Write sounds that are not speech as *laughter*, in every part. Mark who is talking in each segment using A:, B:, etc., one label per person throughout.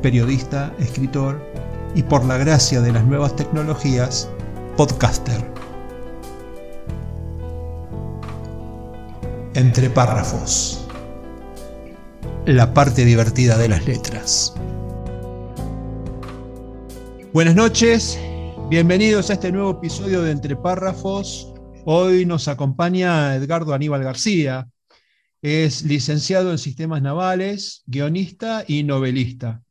A: periodista, escritor y por la gracia de las nuevas tecnologías, podcaster. Entre párrafos. La parte divertida de las letras. Buenas noches, bienvenidos a este nuevo episodio de Entre párrafos. Hoy nos acompaña Edgardo Aníbal García. Es licenciado en sistemas navales, guionista y novelista.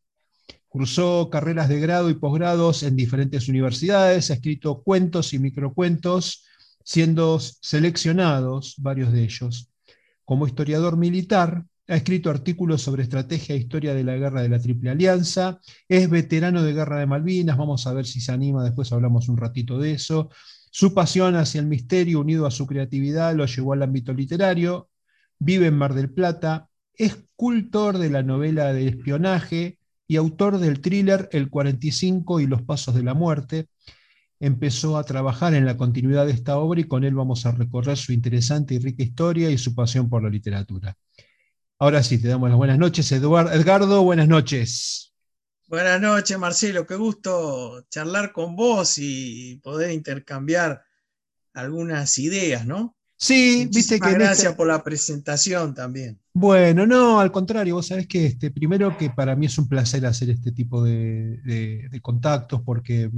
A: Cursó carreras de grado y posgrados en diferentes universidades, ha escrito cuentos y microcuentos, siendo seleccionados varios de ellos. Como historiador militar, ha escrito artículos sobre estrategia e historia de la guerra de la Triple Alianza, es veterano de Guerra de Malvinas, vamos a ver si se anima, después hablamos un ratito de eso. Su pasión hacia el misterio unido a su creatividad lo llevó al ámbito literario, vive en Mar del Plata, es cultor de la novela de espionaje, y autor del thriller El 45 y los Pasos de la Muerte. Empezó a trabajar en la continuidad de esta obra y con él vamos a recorrer su interesante y rica historia y su pasión por la literatura. Ahora sí, te damos las buenas noches, Eduardo. Edgardo, buenas noches.
B: Buenas noches, Marcelo. Qué gusto charlar con vos y poder intercambiar algunas ideas, ¿no?
A: Sí, viste que.
B: Gracias este por la presentación también.
A: Bueno, no, al contrario, vos sabés que este, primero que para mí es un placer hacer este tipo de, contactos porque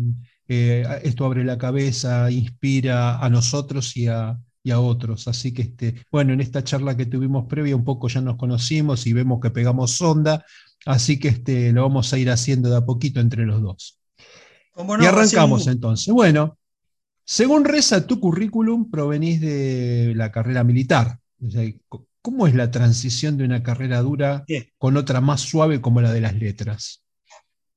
A: eh, esto abre la cabeza, inspira a nosotros y a, otros. Así que, este, bueno, en esta charla que tuvimos previa un poco ya nos conocimos y vemos que pegamos onda, así que este, lo vamos a ir haciendo de a poquito entre los dos. y arrancamos entonces. Bueno, según reza tu currículum, provenís de la carrera militar. ¿Cómo es la transición de una carrera dura con otra más suave como la de las letras?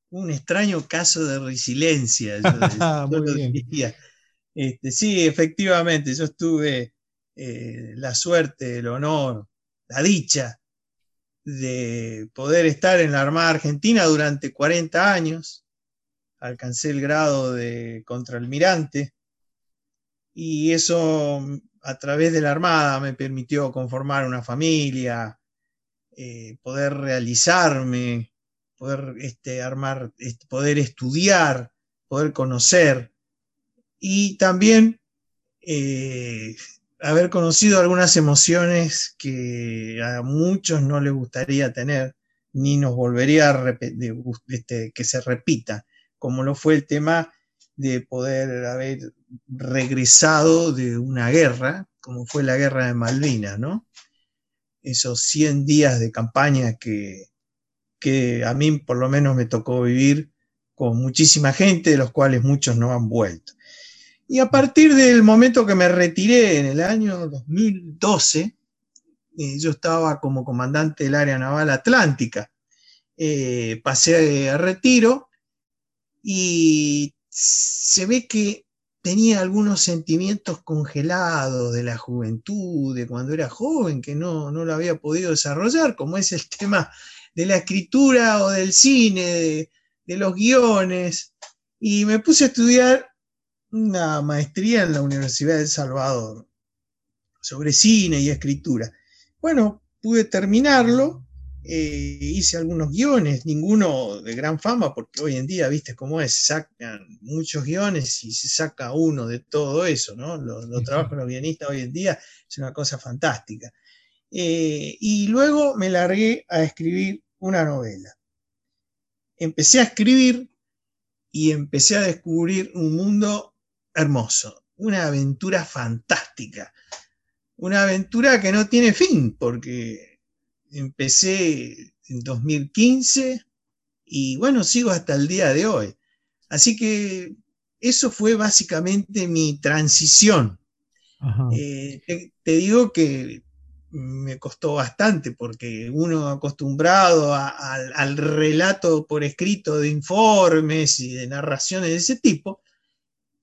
B: Un extraño caso de resiliencia, *laughs* este, sí, efectivamente, yo tuve eh, la suerte, el honor, la dicha de poder estar en la Armada Argentina durante 40 años. Alcancé el grado de contraalmirante y eso a través de la Armada me permitió conformar una familia, eh, poder realizarme, poder este, armar, este, poder estudiar, poder conocer y también eh, haber conocido algunas emociones que a muchos no les gustaría tener, ni nos volvería a este, que se repita, como lo fue el tema de poder haber regresado de una guerra, como fue la guerra de Malvinas, ¿no? Esos 100 días de campaña que, que a mí por lo menos me tocó vivir con muchísima gente, de los cuales muchos no han vuelto. Y a partir del momento que me retiré en el año 2012, eh, yo estaba como comandante del área naval atlántica, eh, pasé a retiro y se ve que tenía algunos sentimientos congelados de la juventud, de cuando era joven, que no, no lo había podido desarrollar, como es el *laughs* tema de la escritura o del cine, de, los guiones, y me puse a estudiar una maestría en la Universidad de El Salvador sobre cine y escritura. Bueno, pude terminarlo eh, hice algunos guiones, ninguno de gran fama, porque hoy en día, viste cómo es, sacan muchos guiones y se saca uno de todo eso, ¿no? Los, trabajos de los guionistas hoy en día es una cosa fantástica. Eh, y luego me largué a escribir una novela. Empecé a escribir y empecé a descubrir un mundo hermoso, una aventura fantástica, una aventura que no tiene fin, porque empecé en 2015 y bueno, sigo hasta el día de hoy. Así que eso fue básicamente mi transición. Eh, te, digo que me costó bastante porque uno acostumbrado al relato por escrito de informes y de narraciones de ese tipo,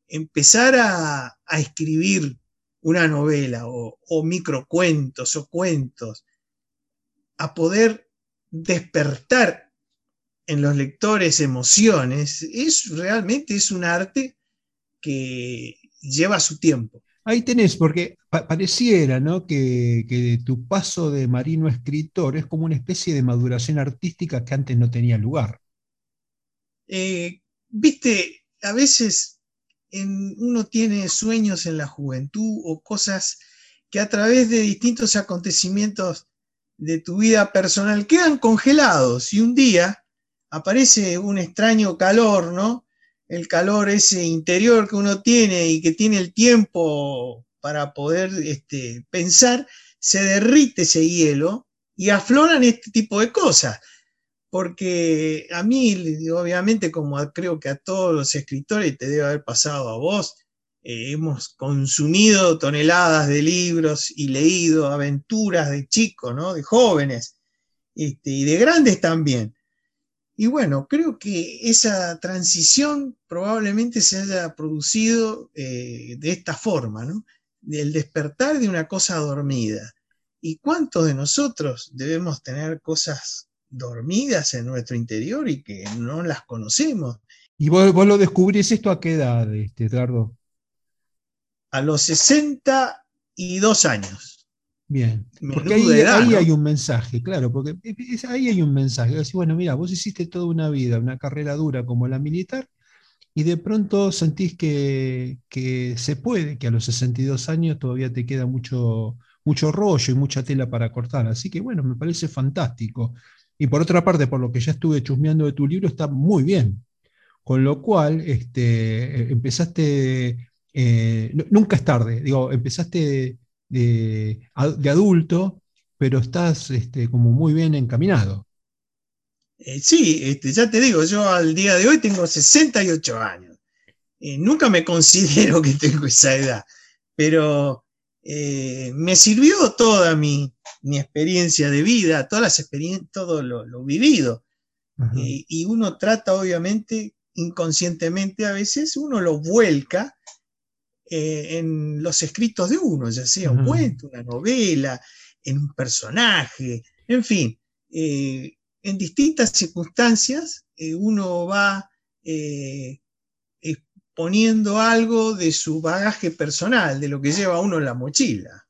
B: empezar a, escribir una novela o, o, microcuentos o cuentos, a poder despertar en los lectores emociones, es realmente es un arte que lleva su tiempo.
A: Ahí tenés, porque pareciera ¿no? que, tu paso de marino a escritor es como una especie de maduración artística que antes no tenía lugar.
B: Eh, viste, a veces uno tiene sueños en la juventud o cosas que a través de distintos acontecimientos de tu vida personal quedan congelados y un día aparece un extraño calor, ¿no? el calor ese interior que uno tiene y que tiene el tiempo para poder este, pensar, se derrite ese hielo y afloran este tipo de cosas. Porque a mí, obviamente, como creo que a todos los escritores te debe haber pasado a vos, eh, hemos consumido toneladas de libros y leído aventuras de chicos, ¿no? de jóvenes este, y de grandes también. Y bueno, creo que esa transición probablemente se haya producido eh, de esta forma, ¿no? Del despertar de una cosa dormida. ¿Y cuántos de nosotros debemos tener cosas dormidas en nuestro interior y que no las conocemos?
A: ¿Y vos, lo descubrís esto a qué edad, este, Edgardo?
B: A los 62 años.
A: Bien, porque ahí, hay un mensaje, claro, porque ahí hay un mensaje. Decir, bueno, mira, vos hiciste toda una vida, una carrera dura como la militar, y de pronto sentís que, se puede, que a los 62 años todavía te queda mucho, mucho rollo y mucha tela para cortar. Así que bueno, me parece fantástico. Y por otra parte, por lo que ya estuve chusmeando de tu libro, está muy bien. Con lo cual, este, empezaste, eh, nunca es tarde, digo, empezaste de, adulto, pero estás este, como muy bien encaminado.
B: Eh, sí, este, ya te digo, yo al día de hoy tengo 68 años. Eh, nunca me *laughs* considero que tengo esa edad, pero me sirvió toda mi, experiencia de vida, todas las experiencias, todo lo, vivido. y uno trata, obviamente, inconscientemente a veces, uno lo vuelca eh, en los escritos de uno, ya sea un cuento, una novela, en un personaje, en fin, eh, en distintas circunstancias eh, uno va poniendo algo de su bagaje personal, de lo que lleva uno en la mochila.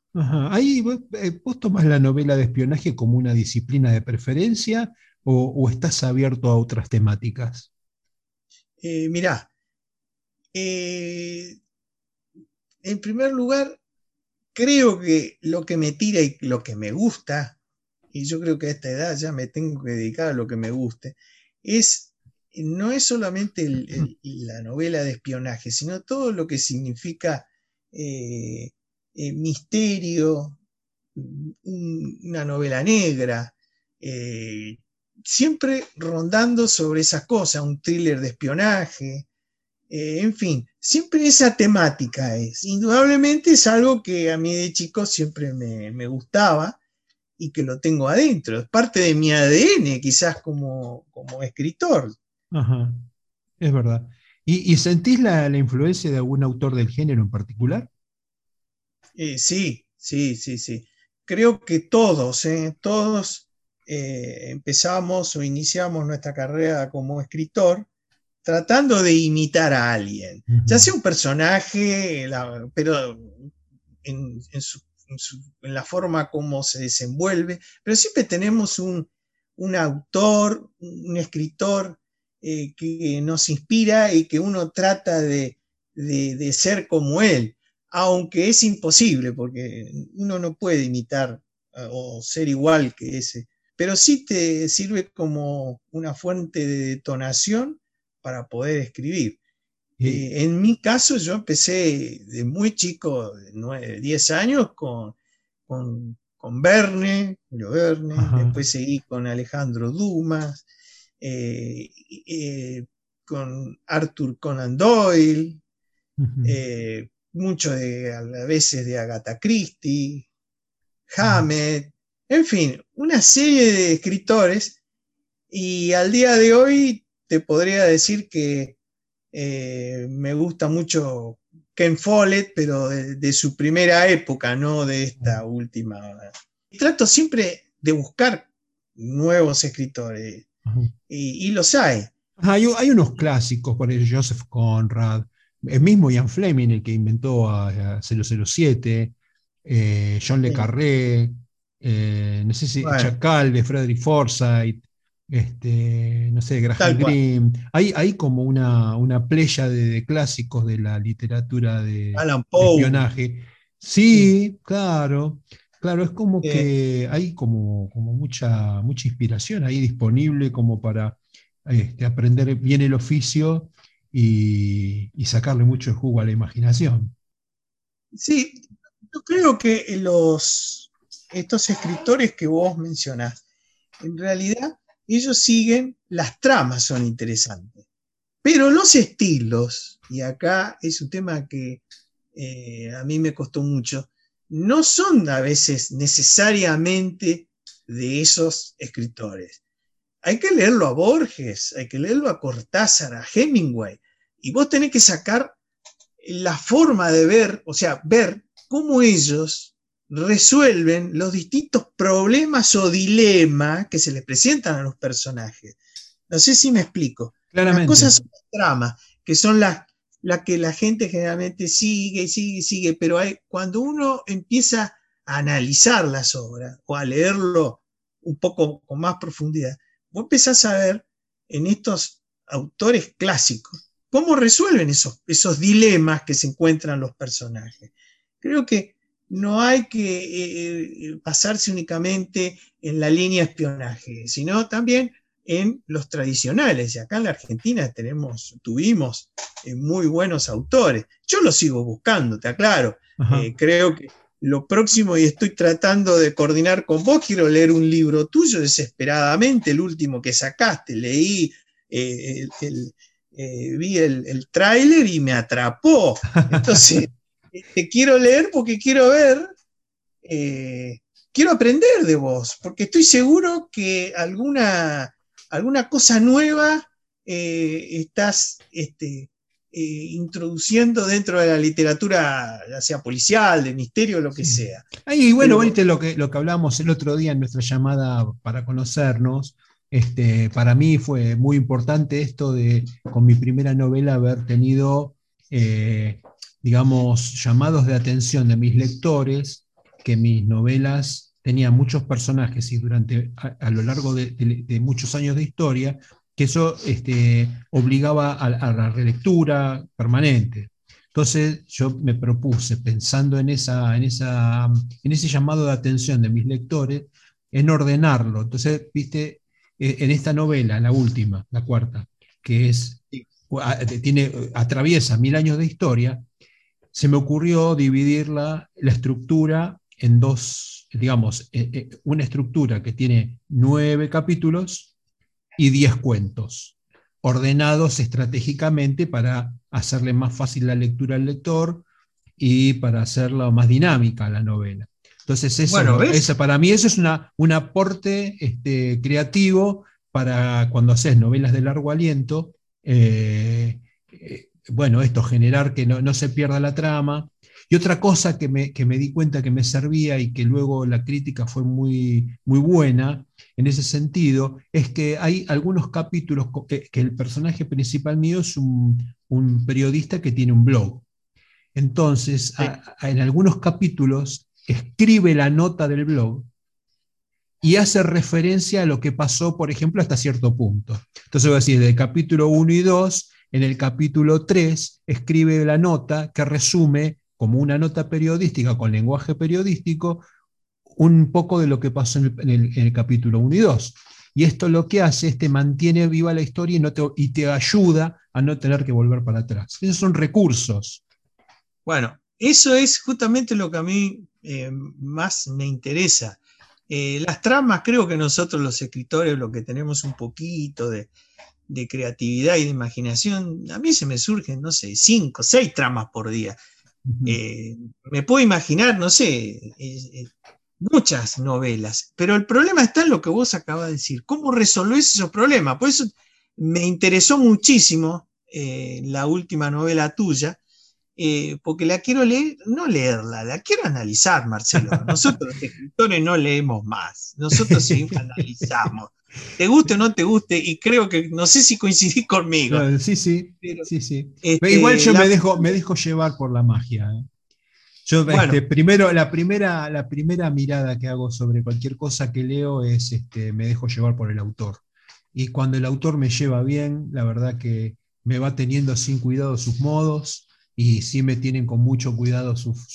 A: Ahí vos, tomás la novela de espionaje como una disciplina de preferencia o, estás abierto a otras temáticas?
B: mirá, en primer lugar, creo que lo que me tira y lo que me gusta, y yo creo que a esta edad ya me tengo que dedicar a lo que me guste, es, no es solamente la novela de espionaje, sino todo lo que significa eh, eh, misterio, una novela negra, eh, siempre rondando sobre esas cosas, un thriller de espionaje, en fin, siempre esa temática es. Indudablemente es algo que a mí de chico siempre me, gustaba y que lo tengo adentro. Es parte de mi ADN, quizás como, como escritor.
A: Ajá, es verdad. ¿Y, sentís la, influencia de algún autor del género en particular?
B: Eh, sí, sí, sí, sí. Creo que todos, eh, todos eh, empezamos o iniciamos nuestra carrera como escritor tratando de imitar a alguien, ya sea un personaje, pero en, la forma como se desenvuelve, pero siempre tenemos un, autor, un escritor eh, que nos inspira y que uno trata de, ser como él, aunque es imposible, porque uno no puede imitar eh, o ser igual que ese, pero sí te sirve como una fuente de detonación para poder escribir. Eh, en mi caso, yo empecé de muy chico, de 10 años, con, con, con Verne, Verne después seguí con Alejandro Dumas, eh, eh, con Arthur Conan Doyle, mucho de, a veces de Agatha Christie, Hammett, en fin, una serie de escritores. Y al día de hoy te podría decir que eh, me gusta mucho Ken Follett, pero de, su primera época, no de esta última. trato siempre de buscar nuevos escritores y, los hay.
A: hay. unos clásicos, por ejemplo, Joseph Conrad, el mismo Ian Fleming, el que inventó a, 007, eh, John Le Carré, eh, no sé si Chacal de Frederick Forsyth, este, no sé, Graham Greene. Hay, hay, como una, una playa de, clásicos de la literatura de, espionaje. Sí, claro. Claro, es como que hay como, como mucha, mucha inspiración ahí disponible como para este, aprender bien el oficio y, sacarle mucho jugo a la imaginación.
B: Sí, yo creo que los, estos escritores que vos mencionás, en realidad ellos siguen, las tramas son interesantes, pero los estilos, y acá es un tema que eh, a mí me costó mucho, no son a veces necesariamente de esos escritores. Hay que leerlo a Borges, hay que leerlo a Cortázar, a Hemingway, y vos tenés que sacar la forma de ver, o sea, ver cómo ellos resuelven los distintos problemas o dilemas que se les presentan a los personajes. No sé si me explico. Las cosas son tramas, que son las, que la gente generalmente sigue y sigue y sigue, pero hay, cuando uno empieza a analizar las obras o a leerlo un poco con más profundidad, vos empezás a ver en estos autores clásicos cómo resuelven esos, esos dilemas que se encuentran los personajes. Creo que no hay que eh, eh, basarse únicamente en la línea espionaje, sino también en los tradicionales. Y acá en la Argentina tenemos, tuvimos eh, muy buenos autores. Yo los sigo buscando, te aclaro. creo que lo próximo, y estoy tratando de coordinar con vos, quiero leer un libro tuyo desesperadamente, el último que sacaste. Leí, vi el, el tráiler y me atrapó. *laughs* Entonces te quiero leer porque quiero ver, eh, quiero aprender de vos, porque estoy seguro que alguna, alguna cosa nueva eh, estás este, eh, introduciendo dentro de la literatura, ya sea policial, de misterio, lo que sea.
A: Y bueno, viste lo que, lo que hablamos el otro día en nuestra llamada para conocernos. Este, para mí fue muy importante esto de, con mi primera novela, haber tenido digamos, llamados de atención de mis lectores, que mis novelas tenían muchos personajes y durante, a, lo largo de, muchos años de historia, que eso este, obligaba a, la relectura permanente. Entonces yo me propuse, pensando en, esa, en, esa, en ese llamado de atención de mis lectores, en ordenarlo. Entonces, viste, e, en esta novela, la última, la cuarta, que es, tiene, atraviesa mil años de historia, se me ocurrió dividir la, estructura en dos, digamos, eh, eh, una estructura que tiene nueve capítulos y diez cuentos, ordenados estratégicamente para hacerle más fácil la lectura al lector y para hacerla más dinámica la novela. Entonces, eso, para mí eso es una, un aporte este, creativo para cuando haces novelas de largo aliento. Eh, bueno, esto, generar que no, se pierda la trama. Y otra cosa que me, di cuenta que me servía y que luego la crítica fue muy, muy buena en ese sentido, es que hay algunos capítulos que, el personaje principal mío es un, periodista que tiene un blog. Entonces, en algunos capítulos escribe la nota del blog y hace referencia a lo que pasó, por ejemplo, hasta cierto punto. Entonces voy a decir, del capítulo 1 y 2 en el capítulo 3 escribe la nota que resume, como una nota periodística con lenguaje periodístico, un poco de lo que pasó en el, capítulo 1 y 2. Y esto lo que hace es te mantiene viva la historia y, te ayuda a no tener que volver para atrás. Esos son recursos.
B: Bueno, eso es justamente lo que a mí eh, más me interesa. Eh, las tramas, creo que nosotros los escritores lo que tenemos un poquito de, de creatividad y de imaginación, a mí se me surgen, no sé, cinco, seis tramas por día. Eh, me puedo imaginar, no sé, eh, eh, muchas novelas, pero el problema está en lo que vos acabas de decir. ¿Cómo resolvés esos problemas? Por eso me interesó muchísimo la última novela tuya, eh, porque la quiero leer, no leerla, la quiero analizar, Marcelo. Nosotros los *laughs* escritores no leemos más, nosotros sí analizamos. Te guste o no te guste, y creo que, no sé si coincidís *laughs* conmigo.
A: sí, sí, sí, sí. Este, igual yo me, dejo, me dejo llevar por la magia. ¿eh? Yo, este, primero, la primera, la primera mirada que hago sobre cualquier cosa que leo es, este, me dejo llevar por el autor. Y cuando el autor me lleva bien, la verdad que me va teniendo sin cuidado sus modos y sí me tienen con mucho cuidado sus,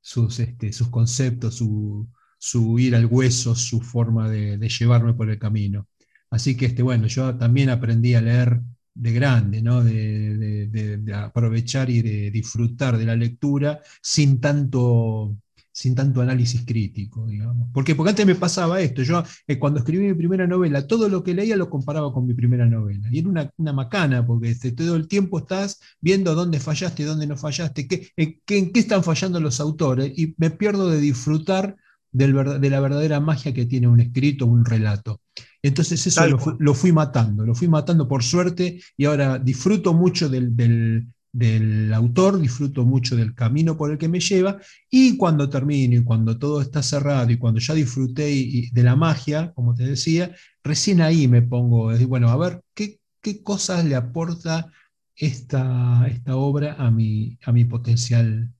A: sus, este, sus conceptos, su, su, ir al hueso, su forma de, llevarme por el camino. Así que, este, bueno, yo también aprendí a leer de grande, ¿no? De, aprovechar y de disfrutar de la lectura sin tanto, sin tanto análisis crítico, digamos. ¿Por Porque antes me pasaba esto, yo eh, cuando escribí mi primera novela, todo lo que leía lo comparaba con mi primera novela. Y era una, macana, porque este, todo el tiempo estás viendo dónde fallaste, dónde no fallaste, qué, qué, en qué están fallando los autores, y me pierdo de disfrutar de la verdadera magia que tiene un escrito, un relato. Entonces eso lo, fui matando, lo fui matando por suerte y ahora disfruto mucho del, autor, disfruto mucho del camino por el que me lleva y cuando termino y cuando todo está cerrado y cuando ya disfruté de la magia, como te decía, recién ahí me pongo, bueno, a ver, ¿qué, qué cosas le aporta esta, esta obra a mi, a mi potencial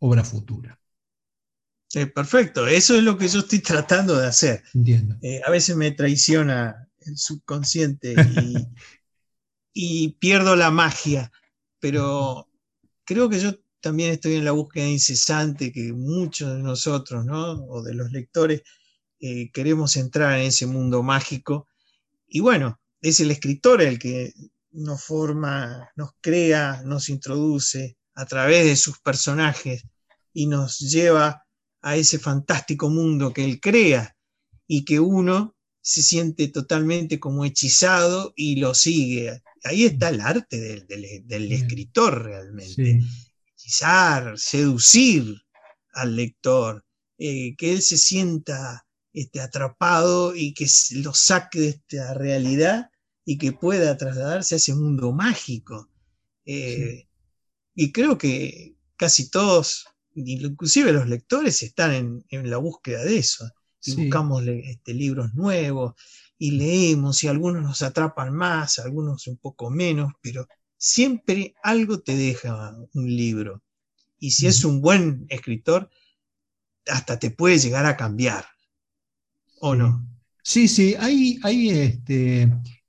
A: obra futura?
B: Eh, perfecto, eso es lo que yo estoy *laughs* tratando de hacer. Eh, a veces me traiciona el subconsciente *laughs* y, pierdo la magia, pero creo que yo también estoy en la búsqueda incesante que muchos de nosotros, ¿no? O de los lectores, eh, queremos entrar en ese mundo mágico. Y bueno, es el escritor el que nos forma, nos crea, nos introduce a través de sus personajes y nos lleva a ese fantástico mundo que él crea y que uno se siente totalmente como hechizado y lo sigue. Ahí está el arte del, escritor realmente. Hechizar, seducir al lector, eh, que él se sienta este, atrapado y que lo saque de esta realidad y que pueda trasladarse a ese mundo mágico. Eh, y creo que casi todos inclusive los lectores están en, la búsqueda de eso. Y buscamos este, libros nuevos y leemos y algunos nos atrapan más, algunos un poco menos, pero siempre algo te deja un libro. Y si es un buen escritor, hasta te puede llegar a cambiar. ¿O no?
A: Sí, sí, hay, hay este,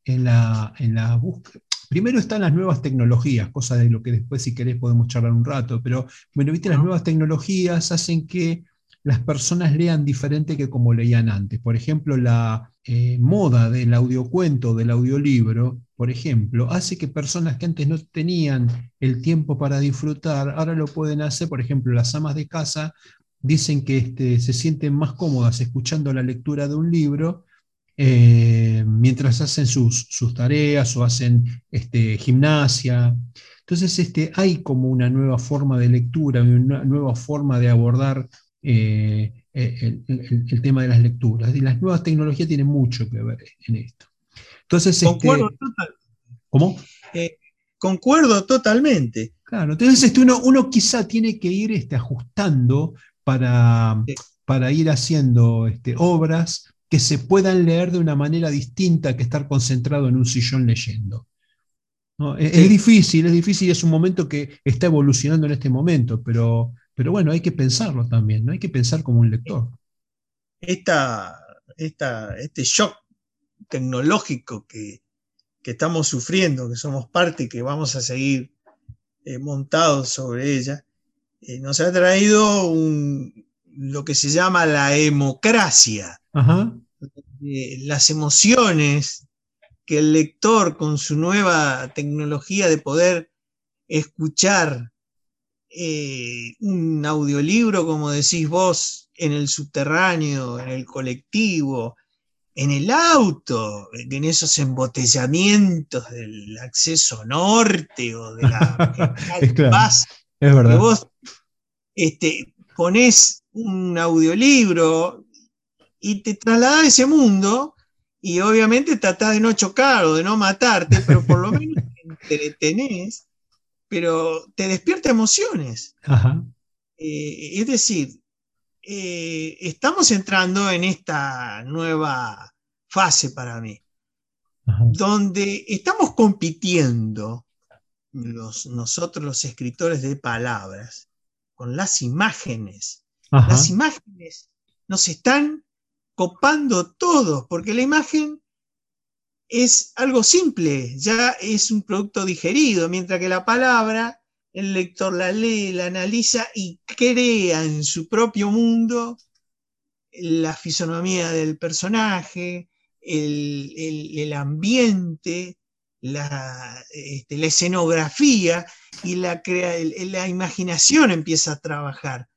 A: en, la, en la búsqueda, Primero están las nuevas tecnologías, cosa de lo que después si querés podemos charlar un rato, pero bueno, viste, las nuevas tecnologías hacen que las personas lean diferente que como leían antes. Por ejemplo, la eh, moda del audiocuento, del audiolibro, por ejemplo, hace que personas que antes no tenían el tiempo para disfrutar, ahora lo pueden hacer. Por ejemplo, las amas de casa dicen que este, se sienten más cómodas escuchando la lectura de un libro eh, mientras hacen sus, tareas o hacen este, gimnasia. Entonces este, hay como una nueva forma de lectura, una nueva forma de abordar eh, eh, el, tema de las lecturas. Y las nuevas tecnologías tienen mucho que ver en esto. Entonces, este,
B: Concuerdo ¿Cómo? concuerdo totalmente.
A: Claro, entonces este, uno, uno quizá tiene que ir este, ajustando para, para ir haciendo este, obras que se puedan leer de una manera distinta que estar concentrado en un sillón leyendo. Es, difícil, es difícil y es un momento que está evolucionando en este momento, pero, pero bueno, hay que pensarlo también, ¿no? hay que pensar como un lector.
B: Esta, este shock tecnológico que, estamos sufriendo, que somos parte y que vamos a seguir eh, montados sobre ella, eh, nos ha traído un, lo que se llama la democracia. Las emociones que el lector con su nueva tecnología de poder escuchar eh, un audiolibro, como decís vos, en el subterráneo, en el colectivo, en el auto, en esos embotellamientos del acceso norte o de la *laughs*
A: es, es verdad.
B: vos este, ponés un audiolibro y te trasladas a ese mundo y obviamente tratás de no chocar o de no matarte, pero por lo menos te detenés, pero te despierta emociones. Eh, es decir, eh, estamos entrando en esta nueva fase para mí, donde estamos compitiendo los, nosotros los escritores de palabras con las imágenes. Las imágenes nos están copando todos, porque la imagen es algo simple, ya es un producto digerido, mientras que la palabra, el lector la lee, la analiza y crea en su propio mundo la fisonomía del personaje, el, ambiente, la, este, la, escenografía y la, la imaginación empieza a trabajar.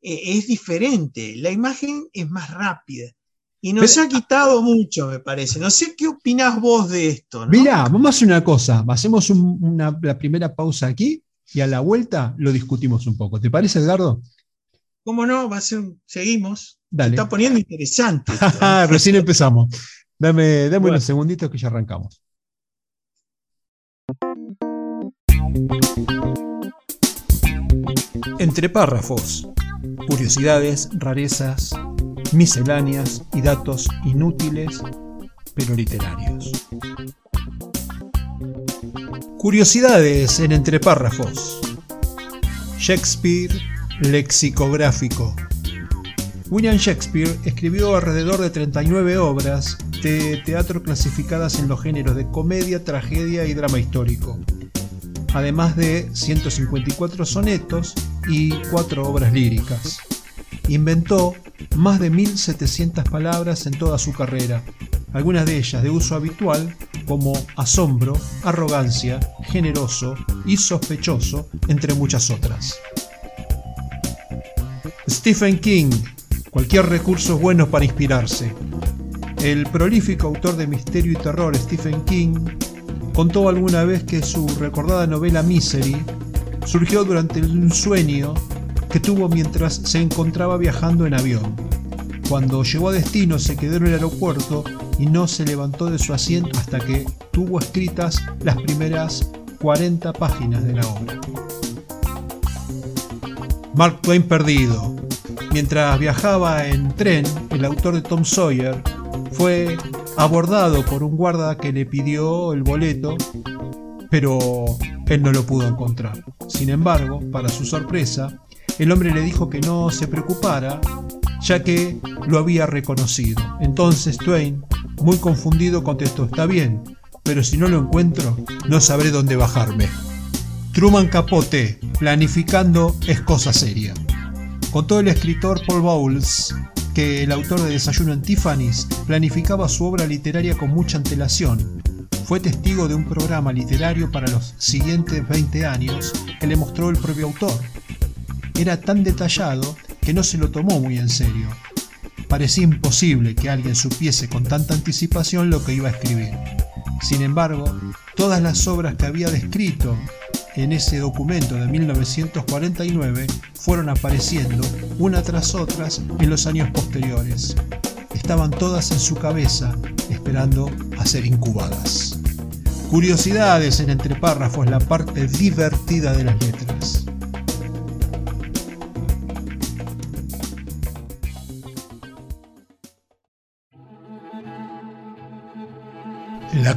B: E, es diferente, la imagen es más rápida. Y nos ha quitado mucho, me parece. No sé qué opinás vos de esto.
A: Mira, vamos a hacer una cosa. Hacemos la primera pausa aquí y a la vuelta lo discutimos un poco. ¿Te parece, Edgardo?
B: ¿Cómo no? Va a ser, seguimos. Se está poniendo interesante. *laughs*
A: Recién empezamos. Dame, dame unos segunditos que ya arrancamos. Entre párrafos, curiosidades, rarezas, misceláneas y datos inútiles pero literarios. Curiosidades en entre párrafos. Shakespeare lexicográfico. William Shakespeare escribió alrededor de 39 obras de teatro clasificadas en los géneros de comedia, tragedia y drama histórico, además de 154 sonetos y 4 obras líricas. Inventó más de 1.700 palabras en toda su carrera, algunas de ellas de uso habitual como asombro, arrogancia, generoso y sospechoso, entre muchas otras. Stephen King, cualquier recurso es bueno para inspirarse. El prolífico autor de misterio y terror Stephen King contó alguna vez que su recordada novela Misery surgió durante un sueño que tuvo mientras se encontraba viajando en avión. Cuando llegó a destino se quedó en el aeropuerto y no se levantó de su asiento hasta que tuvo escritas las primeras 40 páginas de la obra. Mark Twain perdido. Mientras viajaba en tren, el autor de Tom Sawyer fue abordado por un guarda que le pidió el boleto, pero él no lo pudo encontrar. Sin embargo, para su sorpresa, el hombre le dijo que no se preocupara, ya que lo había reconocido. Entonces Twain, muy confundido, contestó, está bien, pero si no lo encuentro, no sabré dónde bajarme. Truman Capote, planificando es cosa seria. Contó el escritor Paul Bowles que el autor de Desayuno en Tiffany's planificaba su obra literaria con mucha antelación. Fue testigo de un programa literario para los siguientes 20 años que le mostró el propio autor, era tan detallado que no se lo tomó muy en serio. Parecía imposible que alguien supiese con tanta anticipación lo que iba a escribir. Sin embargo, todas las obras que había descrito en ese documento de 1949 fueron apareciendo una tras otras en los años posteriores. Estaban todas en su cabeza esperando a ser incubadas. Curiosidades en entre párrafos, la parte divertida de las letras.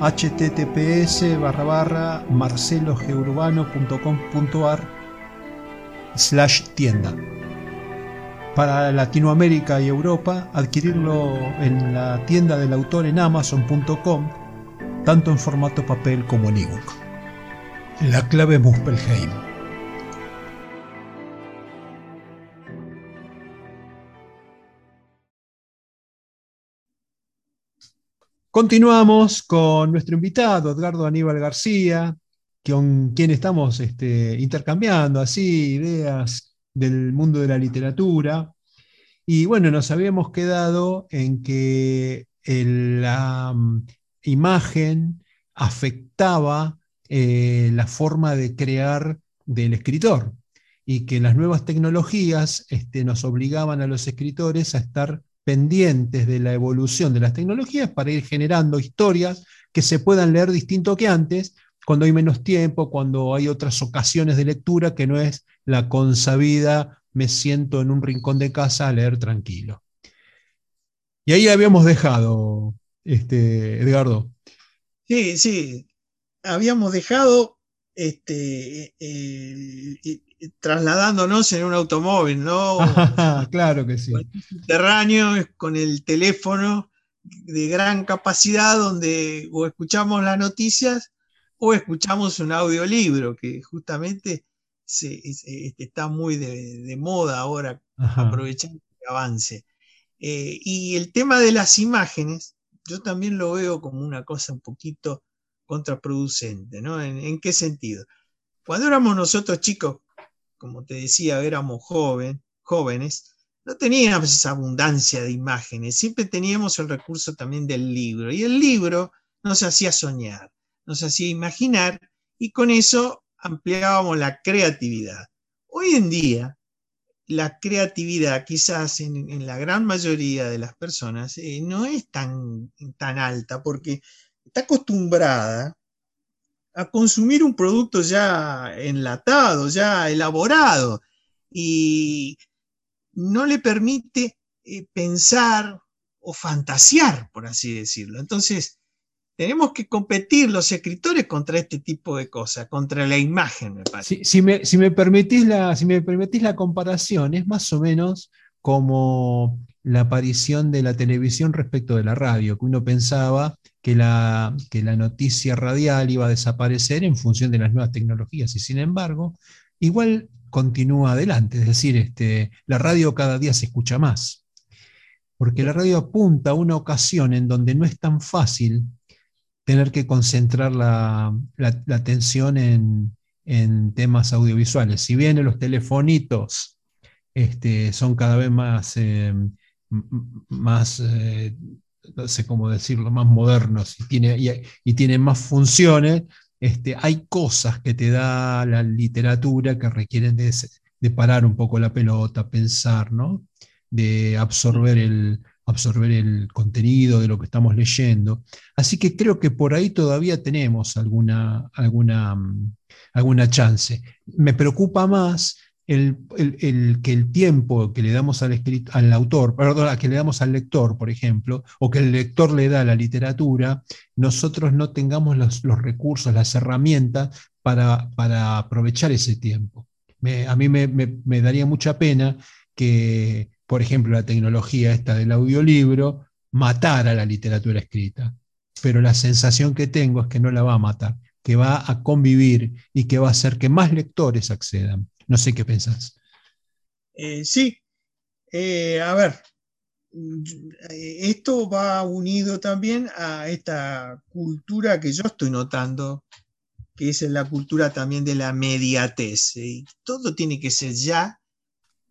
A: https barra barra marcelogeurbano.com.ar slash tienda. Para Latinoamérica y Europa, adquirirlo en la tienda del autor en amazon.com, tanto en formato papel como en ebook. La clave Muspelheim. Continuamos con nuestro invitado, Edgardo Aníbal García, con quien estamos este, intercambiando así ideas del mundo de la literatura. Y bueno, nos habíamos quedado en que la mm, imagen afectaba eh, la forma de crear del escritor y que las nuevas tecnologías este, nos obligaban a los escritores a estar pendientes de la evolución de las tecnologías para ir generando historias que se puedan leer distinto que antes, cuando hay menos tiempo, cuando hay otras ocasiones de lectura que no es la consabida, me siento en un rincón de casa a leer tranquilo. Y ahí habíamos dejado, este, Edgardo.
B: Sí, sí, habíamos dejado este, eh, eh, trasladándonos en un automóvil, ¿no? *laughs*
A: claro que sí.
B: Subterráneo, con el teléfono de gran capacidad donde o escuchamos las noticias o escuchamos un audiolibro, que justamente se, este, está muy de, moda ahora, aprovechando el avance. Eh, y el tema de las imágenes, yo también lo veo como una cosa un poquito contraproducente, ¿no? ¿En, qué sentido? Cuando éramos nosotros chicos, como te decía, éramos jóvenes, no teníamos esa abundancia de imágenes, siempre teníamos el recurso también del libro, y el libro nos hacía soñar, nos hacía imaginar, y con eso ampliábamos la creatividad. Hoy en día, la creatividad quizás en, la gran mayoría de las personas eh, no es tan, tan alta porque está acostumbrada a consumir un producto ya enlatado, ya elaborado, y no le permite eh, pensar o fantasear, por así decirlo. Entonces, tenemos que competir los escritores contra este tipo de cosas, contra la imagen, me
A: parece. Si, me, permitís la, si me permitís la comparación, es más o menos como la aparición de la televisión respecto de la radio, que uno pensaba que la, que la noticia radial iba a desaparecer en función de las nuevas tecnologías y sin embargo, igual continúa adelante, es decir, este, la radio cada día se escucha más, porque la radio apunta a una ocasión en donde no es tan fácil tener que concentrar la, atención en, temas audiovisuales. Si bien los telefonitos este, son cada vez más, eh, más eh, no sé cómo decirlo, más modernos y, tiene, y, tienen más funciones, este, hay cosas que te da la literatura que requieren de, de parar un poco la pelota, pensar, ¿no? de absorber el, absorber el contenido de lo que estamos leyendo. Así que creo que por ahí todavía tenemos alguna, alguna, mm, alguna chance. Me preocupa más el, que el tiempo que le damos al, al autor, perdón, que le damos al lector, por ejemplo, o que el lector le da a la literatura, nosotros no tengamos los, recursos, las herramientas para, para, aprovechar ese tiempo. a mí me, daría mucha pena que, por ejemplo, la tecnología esta del audiolibro matara la literatura escrita, pero la sensación que tengo es que no la va a matar, que va a convivir y que va a hacer que más lectores accedan. No sé qué pensás.
B: Eh, sí, eh, a ver, esto va unido también a esta cultura que yo estoy notando, que es la cultura también de la mediatez. todo tiene que ser ya,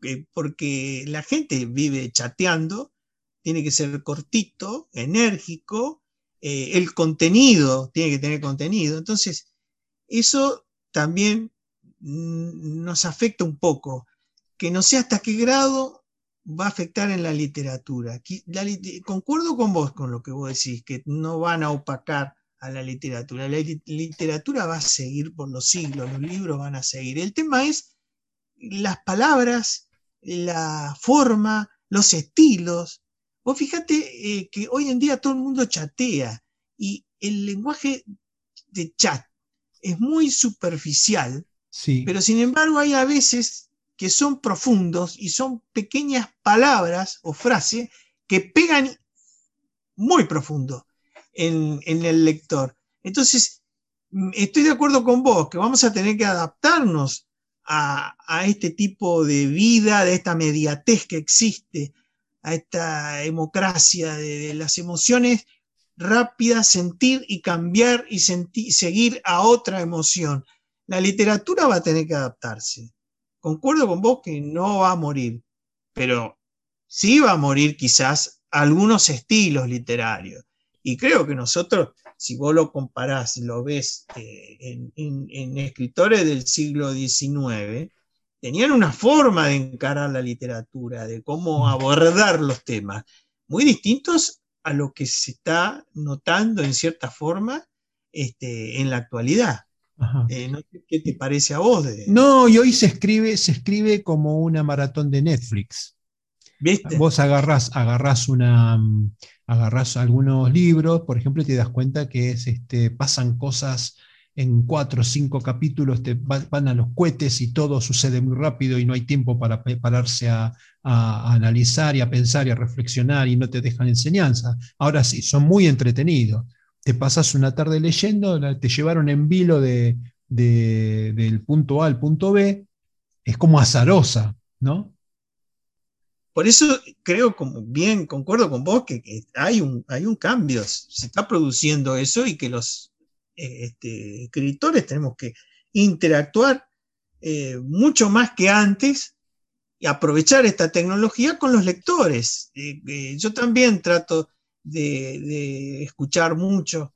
B: eh, porque la gente vive chateando, tiene que ser cortito, enérgico, el contenido tiene que tener contenido. Entonces, eso también nos afecta un poco, que no sé hasta qué grado va a afectar en la literatura. concuerdo con vos con lo que vos decís, que no van a opacar a la literatura. La literatura va a seguir por los siglos, los libros van a seguir. El tema es las palabras, la forma, los estilos. Vos fíjate eh, que hoy en día todo el mundo chatea y el lenguaje de chat es muy superficial,
A: Sí.
B: pero sin embargo hay a veces que son profundos y son pequeñas palabras o frases que pegan muy profundo en, en el lector. Entonces, mm, estoy de acuerdo con vos, que vamos a tener que adaptarnos a, a este tipo de vida, de esta mediatez que existe, a esta democracia de, de las emociones rápidas, sentir y cambiar y sentir, seguir a otra emoción. La literatura va a tener que adaptarse. Concuerdo con vos que no va a morir, pero sí va a morir quizás algunos estilos literarios. Y creo que nosotros, si vos lo comparás, lo ves eh, en, en- en escritores del siglo XIX, tenían una forma de encarar la literatura, de cómo abordar los temas, muy distintos a lo que se está notando en cierta forma este, en la actualidad. Eh, no sé ¿Qué te parece a vos? de-
A: No, y hoy se escribe, se escribe como una maratón de Netflix.
B: ¿Viste?
A: Vos agarrás, agarrás una, mm, agarrás algunos libros, por ejemplo, y te das cuenta que es, este, pasan cosas en cuatro o cinco capítulos, te va- van a los cohetes y todo sucede muy rápido y no hay tiempo para prepararse a, a- a analizar y a pensar y a reflexionar y no te dejan enseñanza. Ahora sí, son muy entretenidos. Te pasas una tarde leyendo, te llevaron en vilo de, de- del punto A al punto B, es como azarosa, ¿no?
B: Por eso creo, como bien concuerdo con vos, que, hay, un, hay un cambio, se está produciendo eso y que los eh, este, escritores tenemos que interactuar eh, mucho más que antes y aprovechar esta tecnología con los lectores. Eh, yo también trato de, de escuchar mucho,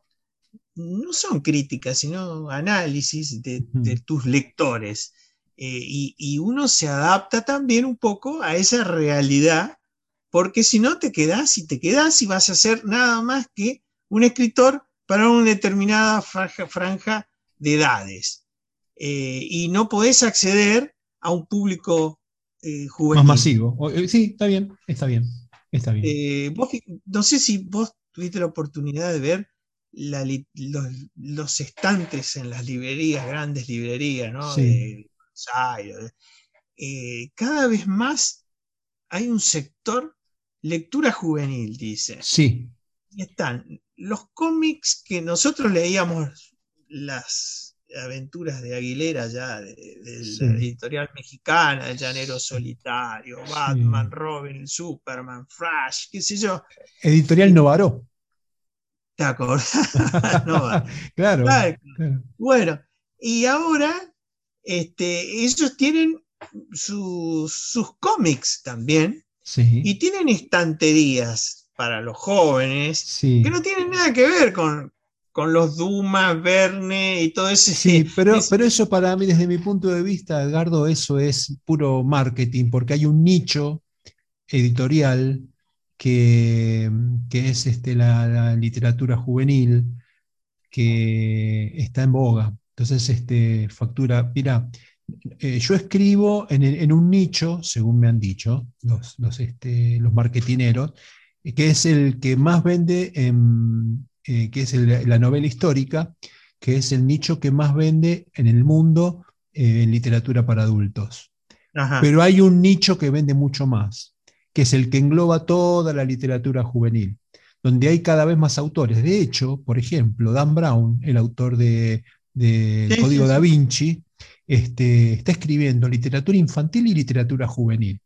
B: no son críticas, sino análisis de, de tus lectores. Eh, y, y uno se adapta también un poco a esa realidad, porque si no te quedas y te quedas y vas a ser nada más que un escritor para una determinada franja, franja de edades. Eh, y no podés acceder a un público eh, juvenil.
A: Más masivo. Sí, está bien, está bien, está bien.
B: Eh, vos no sé si vos tuviste la oportunidad de ver la los, los estantes en las librerías, grandes librerías, ¿no?
A: Sí.
B: De Buenos Aires. Eh, cada vez más hay un sector lectura juvenil, dice.
A: Sí,
B: Y están los cómics que nosotros leíamos las aventuras de Aguilera ya de, de
A: Sí.
B: la editorial mexicana, El Llanero Solitario, Batman, Robin, Superman, Flash, qué sé yo.
A: editorial Novaró.
B: ¿Te acordás? *laughs* No, va. *laughs*
A: Claro,
B: Claro.
A: claro.
B: Bueno, y ahora este, ellos tienen sus, sus cómics también
A: Sí,
B: y tienen estanterías para los jóvenes que no tienen nada que ver con, con los Dumas, Verne y todo ese.
A: Sí, *laughs* pero,
B: ese-
A: pero eso para mí, desde mi punto de vista, Edgardo, eso es puro marketing, porque hay un nicho editorial que, que es este, la, la literatura juvenil que está en boga. Entonces, este, factura, mira, eh, yo escribo en, un nicho, según me han dicho los, los, este, los marketineros, que es el que más vende, en, eh, que es el- la novela histórica, que es el nicho que más vende en el mundo eh, en literatura para adultos.
B: Ajá.
A: Pero hay un nicho que vende mucho más, que es el que engloba toda la literatura juvenil, donde hay cada vez más autores. De hecho, por ejemplo, Dan Brown, el autor de, de
B: Sí, sí,
A: Código
B: sí.
A: Da Vinci, este, está escribiendo literatura infantil y literatura juvenil.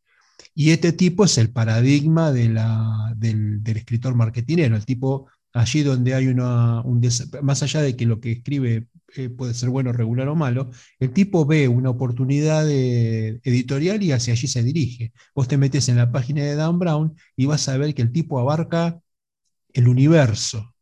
A: Y este tipo es el paradigma de la- del, del escritor marketinero, el tipo allí donde hay una, un más allá de que lo que escribe eh, puede ser bueno, regular o malo, el tipo ve una oportunidad de- editorial y hacia allí se dirige. Vos te metes en la página de Dan Brown y vas a ver que el tipo abarca el universo,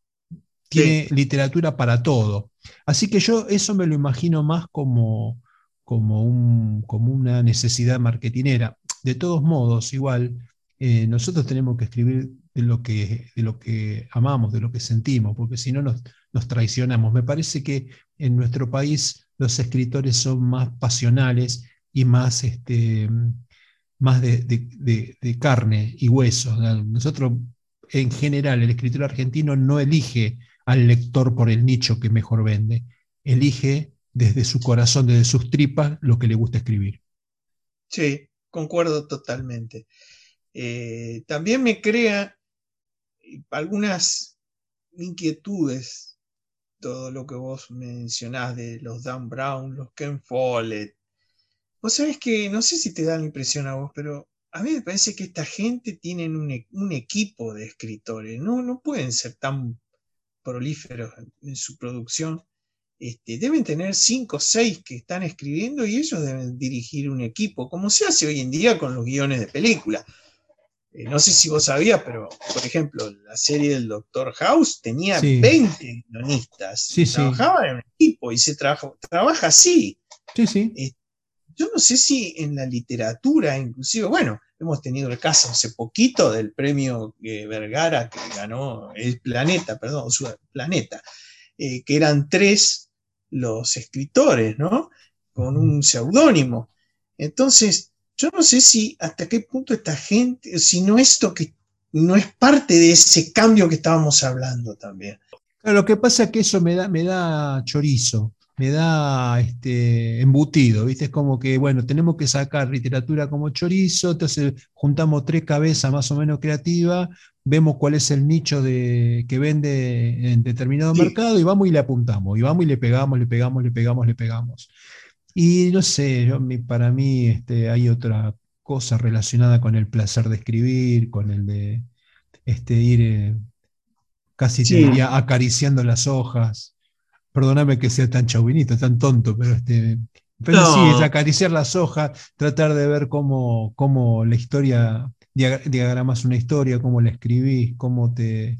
A: tiene literatura para todo. Así que yo eso me lo imagino más como, como, un- como una necesidad marketinera. De todos modos, igual, eh, nosotros tenemos que escribir de lo que, de lo que amamos, de lo que sentimos, porque si no nos, nos traicionamos. Me parece que en nuestro país los escritores son más pasionales y más, este, más de, carne y hueso. Nosotros, en general, el escritor argentino no elige al lector por el nicho que mejor vende, elige desde su corazón, desde sus tripas, lo que le gusta escribir.
B: Sí, concuerdo totalmente. Eh, también me crea algunas inquietudes todo lo que vos mencionás de los Dan Brown, los Ken Follett. Vos sabés que, no sé si te da la impresión a vos, pero a mí me parece que esta gente tiene un, e, equipo de escritores, no, no pueden ser tan prolíferos en, su producción. Este, deben tener cinco o seis que están escribiendo y ellos deben dirigir un equipo, como se hace hoy en día con los guiones de película. Eh, no sé si vos sabías, pero por ejemplo, la serie del Doctor House tenía 20 guionistas.
A: Sí,
B: Trabajaba en un equipo y se trabaja así.
A: Sí, sí.
B: Eh, yo no sé si en la literatura, inclusive, bueno, hemos tenido el caso hace poquito del premio eh, Vergara que ganó el Planeta, perdón, su Planeta, que eran tres los escritores, ¿no? Con un seudónimo. Entonces, yo no sé si hasta qué punto esta gente, si no esto que no es parte de ese cambio que estábamos hablando también.
A: lo que pasa es que eso me da, me da chorizo, me da este, embutido, ¿viste? Es como que, bueno, tenemos que sacar literatura como chorizo, entonces juntamos tres cabezas más o menos creativas, vemos cuál es el nicho de, que vende en determinado mercado y vamos y le apuntamos, y vamos y le pegamos, le pegamos, le pegamos, le pegamos. Y no sé, yo, para mí este, hay otra cosa relacionada con el placer de escribir, con el de este, ir eh, casi acariciando las hojas. Perdóname que sea tan chauvinista, tan tonto, pero, este, pero sí, es acariciar las hojas, tratar de ver cómo, cómo la historia, diagramas una historia, cómo la escribís, cómo te,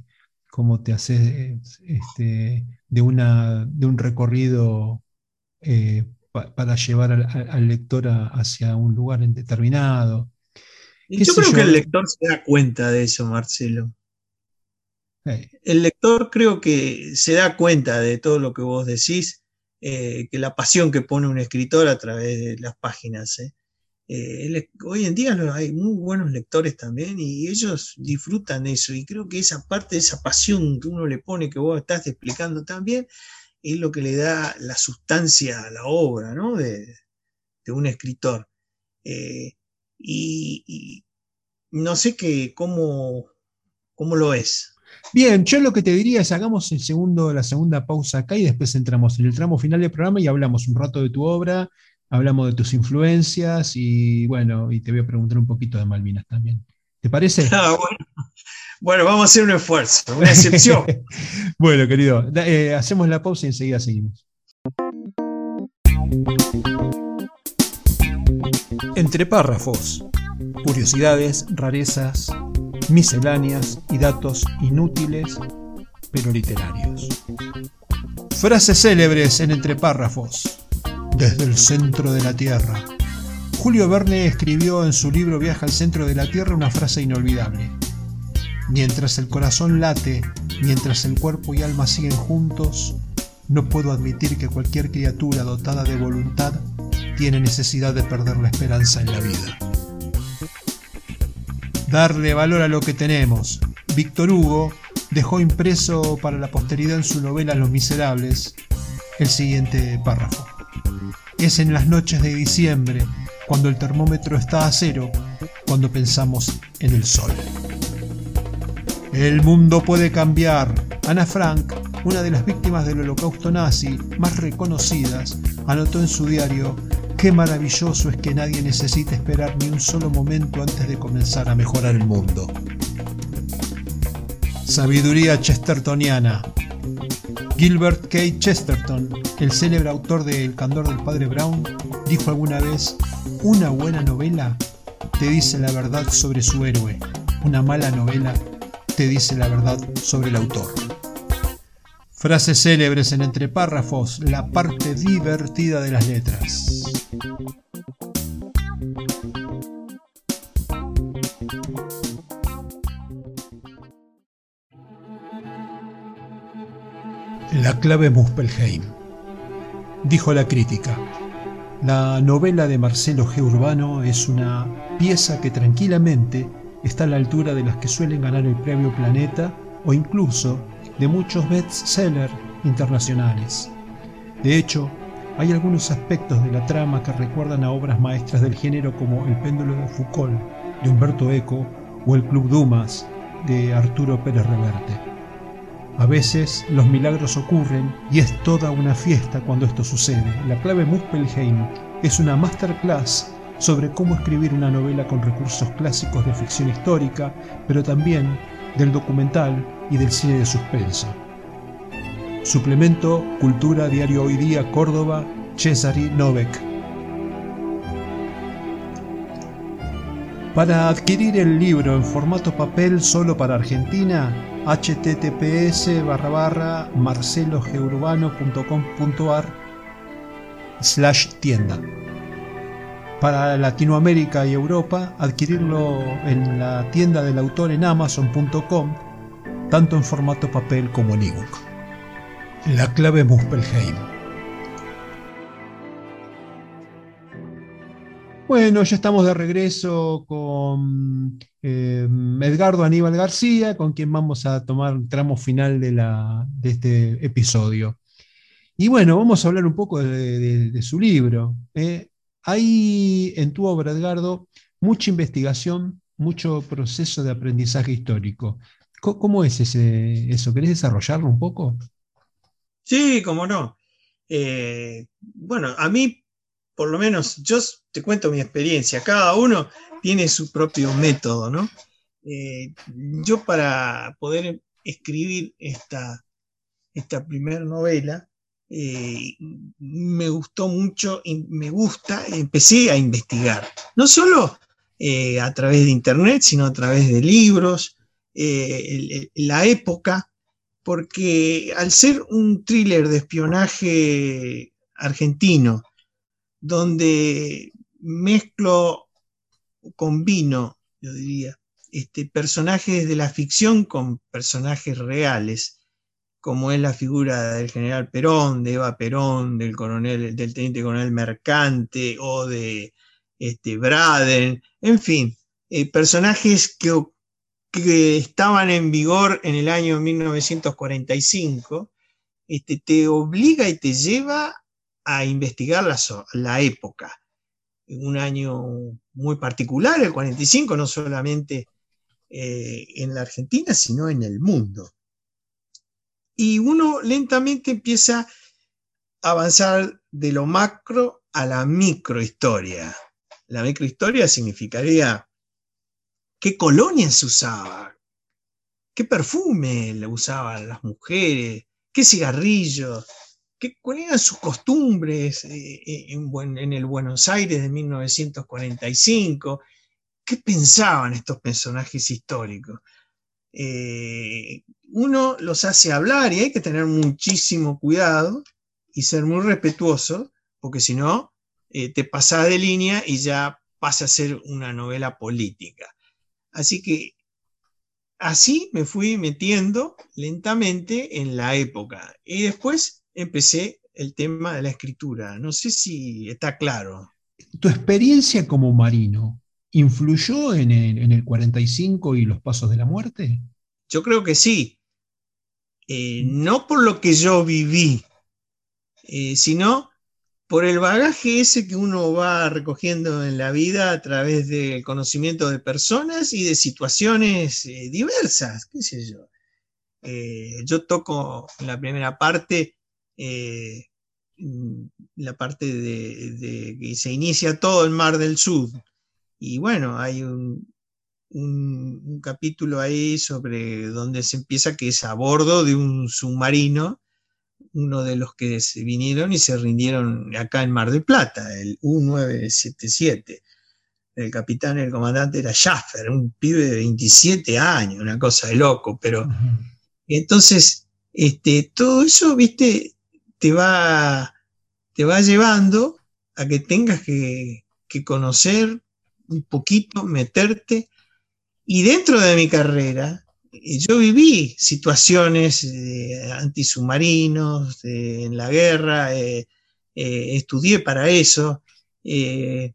A: cómo te haces este, de, una, de un recorrido eh, para llevar al, lector hacia un lugar determinado.
B: yo creo que el lector se da cuenta de eso, Marcelo. El lector creo que se da cuenta de todo lo que vos decís, eh, que la pasión que pone un escritor a través de las páginas. ¿eh? Eh, hoy en día hay muy buenos lectores también y ellos disfrutan eso y creo que esa parte esa pasión que uno le pone, que vos estás explicando también, es lo que le da la sustancia a la obra ¿no? de, un escritor. Eh, y, no sé qué, cómo, cómo lo es.
A: Bien, yo lo que te diría es hagamos el segundo, la segunda pausa acá y después entramos en el tramo final del programa y hablamos un rato de tu obra, hablamos de tus influencias y bueno, y te voy a preguntar un poquito de Malvinas también. ¿Te parece? *laughs*
B: Ah, bueno. Bueno, vamos a hacer un esfuerzo, una excepción. *laughs*
A: bueno, querido, eh, hacemos la pausa y enseguida seguimos. Entre párrafos, curiosidades, rarezas, misceláneas y datos inútiles, pero literarios. Frases célebres en entre párrafos, desde el centro de la Tierra. Julio Verne escribió en su libro Viaja al centro de la Tierra una frase inolvidable. Mientras el corazón late, mientras el cuerpo y alma siguen juntos, no puedo admitir que cualquier criatura dotada de voluntad tiene necesidad de perder la esperanza en la vida. Darle valor a lo que tenemos. Víctor Hugo dejó impreso para la posteridad en su novela Los Miserables el siguiente párrafo. Es en las noches de diciembre, cuando el termómetro está a cero, cuando pensamos en el sol. El mundo puede cambiar. Ana Frank, una de las víctimas del holocausto nazi más reconocidas, anotó en su diario, qué maravilloso es que nadie necesite esperar ni un solo momento antes de comenzar a mejorar el mundo. Sabiduría chestertoniana. Gilbert K. Chesterton, el célebre autor de El candor del padre Brown, dijo alguna vez, una buena novela te dice la verdad sobre su héroe, una mala novela te dice la verdad sobre el autor. Frases célebres en entre párrafos, la parte divertida de las letras. La clave Muspelheim. Dijo la crítica. La novela de Marcelo G. Urbano es una pieza que tranquilamente está a la altura de las que suelen ganar el premio Planeta o incluso de muchos bestsellers internacionales. De hecho, hay algunos aspectos de la trama que recuerdan a obras maestras del género como El péndulo de Foucault de Humberto Eco o El Club Dumas de Arturo Pérez Reverte. A veces los milagros ocurren y es toda una fiesta cuando esto sucede. La clave Muspelheim es una masterclass sobre cómo escribir una novela con recursos clásicos de ficción histórica, pero también del documental y del cine de suspenso. Suplemento Cultura Diario Hoy Día Córdoba, Cesari Novek. Para adquirir el libro en formato papel solo para Argentina, https barra barra marcelogeurbano.com.ar slash tienda. Para Latinoamérica y Europa, adquirirlo en la tienda del autor en amazon.com, tanto en formato papel como en ebook. La clave Muspelheim. Bueno, ya estamos de regreso con eh, Edgardo Aníbal García, con quien vamos a tomar el tramo final de, la, de este episodio. Y bueno, vamos a hablar un poco de, su libro. ¿eh? Hay en tu obra, Edgardo, mucha investigación, mucho proceso de aprendizaje histórico. ¿Cómo, es ese, eso? ¿Querés desarrollarlo un poco?
B: Sí, cómo no. Eh, bueno, a mí, por lo menos, yo te cuento mi experiencia. Cada uno tiene su propio método, ¿no? Eh, yo para poder escribir esta, esta primera novela, eh, me gustó mucho, y me gusta, empecé a investigar, no solo a través de internet, sino a través de libros, la época porque al ser un thriller de espionaje argentino, donde mezclo, combino, yo diría, este, personajes de la ficción con personajes reales, como es la figura del general Perón, de Eva Perón, del coronel, del teniente coronel Mercante o de este, Braden, en fin, eh, personajes que estaban en vigor en el año 1945, este, te obliga y te lleva a investigar la, la época. Un año muy particular, el 45, no solamente eh, en la Argentina, sino en el mundo. Y uno lentamente empieza a avanzar de lo macro a la microhistoria. La microhistoria significaría qué colonia se usaba, qué perfume le usaban las mujeres, qué cigarrillos, qué, cuáles eran sus costumbres eh, eh, en, el Buenos Aires de 1945, qué pensaban estos personajes históricos. Eh, uno los hace hablar y hay que tener muchísimo cuidado y ser muy respetuoso, porque si no, te pasa de línea y ya pasa a ser una novela política. Así que así me fui metiendo lentamente en la época. Y después empecé el tema de la escritura. No sé si está claro.
A: ¿Tu experiencia como marino influyó en el, 45 y los pasos de la muerte?
B: Yo creo que sí. Eh, no por lo que yo viví, eh, sino por el bagaje ese que uno va recogiendo en la vida a través del conocimiento de personas y de situaciones eh, diversas, sé yo. Yo toco en la primera parte, eh, la parte de, que se inicia todo el Mar del Sur. Y bueno, hay un, un capítulo ahí sobre donde se empieza que es a bordo de un submarino uno de los que se vinieron y se rindieron acá en Mar del Plata, el U-977. El capitán, el comandante era Schaffer, un pibe de 27 años, una cosa de loco, pero entonces este, todo eso, viste, te va, te va llevando a que tengas que, que conocer un poquito, meterte. Y dentro de mi carrera, yo viví situaciones eh, antisubmarinos en la guerra, eh, eh, estudié para eso. eh,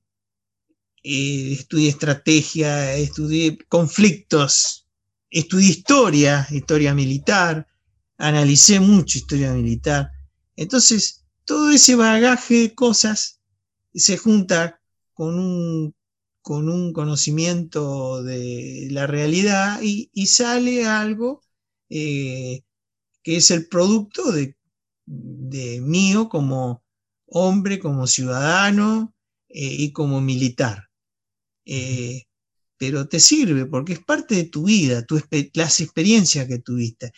B: estudié estrategia, estudié conflictos, estudié historia, historia militar, analicé mucho historia militar. Entonces, todo ese bagaje de cosas se junta con un, con un conocimiento de la realidad y, sale algo eh, que es el producto de, mío como hombre, como ciudadano eh, y como militar. Eh, pero te sirve porque es parte de tu vida, las experiencias que tuviste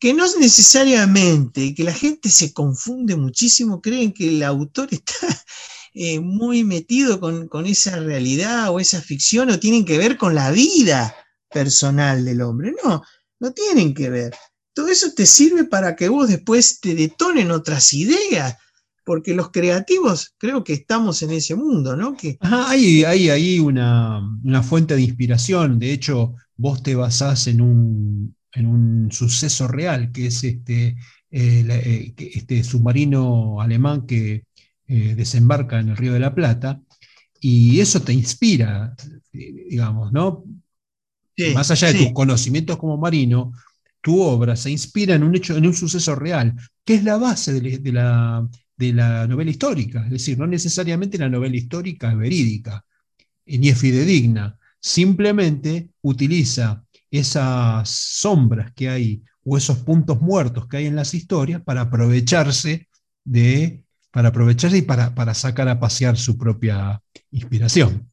B: que no es necesariamente, que la gente se confunde muchísimo, creen que el autor *laughs* está eh, muy metido con, esa realidad o esa ficción o tienen que ver con la vida personal del hombre. No, no tienen que ver. Todo eso te sirve para que vos después te detonen otras ideas, porque los creativos creo que estamos en ese mundo, ¿no? Que,
A: hay ahí una, una fuente de inspiración, de hecho vos te basás en un, en un suceso real, que es este, eh, eh, este submarino alemán que eh, desembarca en el Río de la Plata, y eso te inspira, digamos, ¿no? Más allá de tus conocimientos como marino, tu obra se inspira en un hecho, en un suceso real, que es la base de, la, de la novela histórica. Es decir, no necesariamente la novela histórica es verídica, ni es fidedigna, simplemente utiliza esas sombras que hay o esos puntos muertos que hay en las historias para aprovecharse de, para aprovecharse y para, para sacar a pasear su propia inspiración.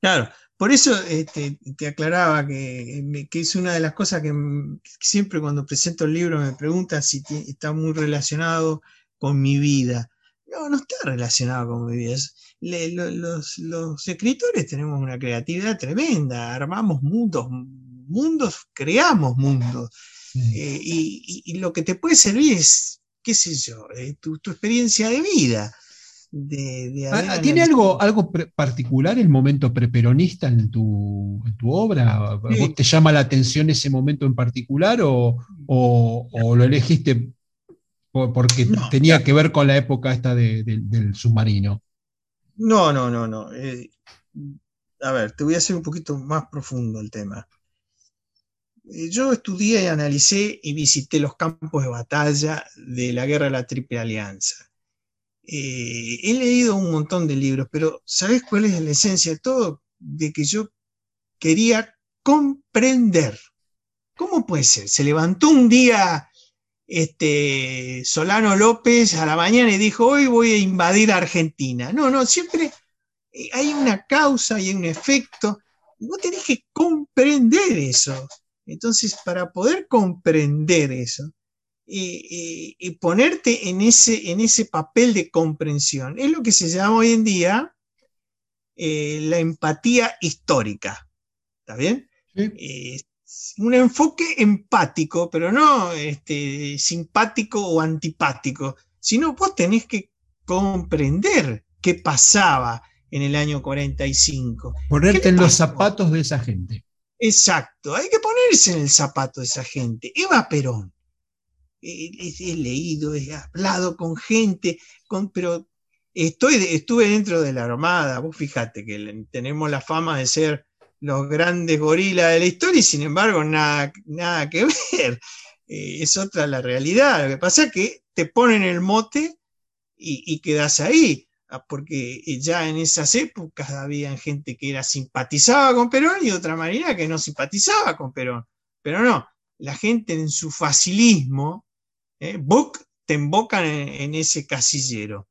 B: Claro, por eso este, te aclaraba que, que, es una de las cosas que, siempre cuando presento el libro me preguntan si está muy relacionado con mi vida. No, no está relacionado con mi vida. los, los, escritores tenemos una creatividad tremenda, armamos mundos mundos, creamos mundos. Eh, y, lo que te puede servir es, qué sé yo, eh, tu, experiencia de vida.
A: Ah, ah, ¿Tiene algo, algo particular el momento preperonista en tu, en tu obra? ¿Vos te llama la atención ese momento en particular o, lo elegiste porque tenía que ver con la época esta del submarino?
B: No, no, no, no. Eh, a ver, te voy a hacer un poquito más profundo el tema. Eh, yo estudié, analicé y visité los campos de batalla de la guerra de la Triple Alianza. Eh, he leído un montón de libros, pero ¿sabes cuál es la esencia de todo? De que yo quería comprender. ¿Cómo puede ser? Se levantó un día este, Solano López a la mañana y dijo, hoy voy a invadir Argentina. No, no, siempre eh, hay una causa y un efecto. Vos tenés que comprender eso. Entonces, para poder comprender eso y, ponerte en ese, en ese papel de comprensión, es lo que se llama hoy en día eh, la empatía histórica. ¿Está bien? un enfoque empático, pero no este, simpático o antipático, sino vos tenés que comprender qué pasaba en el año 45.
A: Ponerte en los zapatos de esa gente.
B: Exacto, hay que ponerse en el zapato de esa gente. Eva Perón. He, leído, he hablado con gente, con, pero estoy, estuve dentro de la Armada. Vos fíjate que tenemos la fama de ser los grandes gorilas de la historia y sin embargo nada, nada que *laughs* ver. Eh, es otra la realidad. Lo que pasa es que te ponen el mote y, y quedas ahí. Ah, porque eh, ya en esas épocas había gente que era simpatizaba con Perón y otra manera que no simpatizaba con Perón. Pero no, la gente en su facilismo, eh, te embocan en, ese casillero.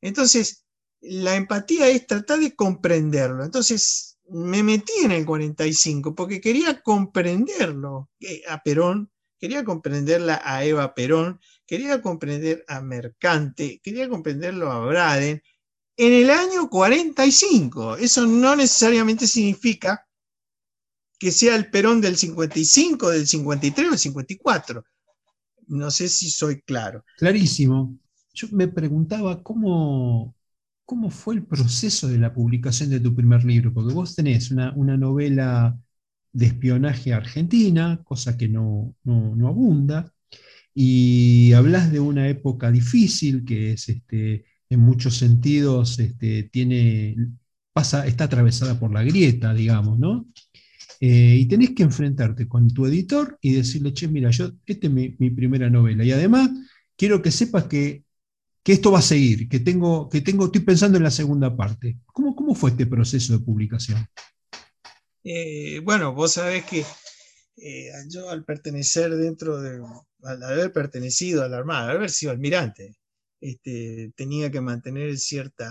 B: Entonces, la empatía es tratar de comprenderlo. Entonces, me metí en el 45 porque quería comprenderlo eh, a Perón, quería comprenderla a Eva Perón, quería comprender a Mercante, quería comprenderlo a Braden, en el año 45. Eso no necesariamente significa que sea el Perón del 55, del 53 o del 54. No sé si soy claro.
A: Clarísimo. Yo me preguntaba cómo, cómo fue el proceso de la publicación de tu primer libro, porque vos tenés una, novela de espionaje argentina, cosa que no, no, abunda, y hablas de una época difícil que es este, en muchos sentidos este, tiene, pasa, está atravesada por la grieta, digamos, ¿no? Eh, y tenés que enfrentarte con tu editor y decirle, che, mira, yo, esta es mi, primera novela. Y además, quiero que sepas que, esto va a seguir, que tengo, que tengo, estoy pensando en la segunda parte. ¿Cómo, cómo fue este proceso de publicación?
B: Eh, bueno, vos sabés que eh, yo al pertenecer dentro de, al haber pertenecido a la Armada, al haber sido almirante, este, tenía que mantener cierta,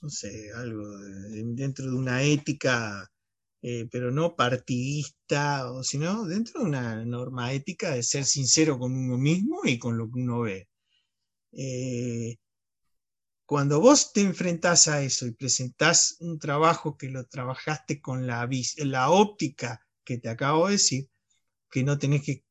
B: no sé, algo dentro de una ética eh, pero no partidista, o sino dentro de una norma ética de ser sincero con uno mismo y con lo que uno ve. Cuando vos te enfrentás a eso y presentás un trabajo que lo trabajaste con la, la óptica que te acabo de decir, que no tenés que,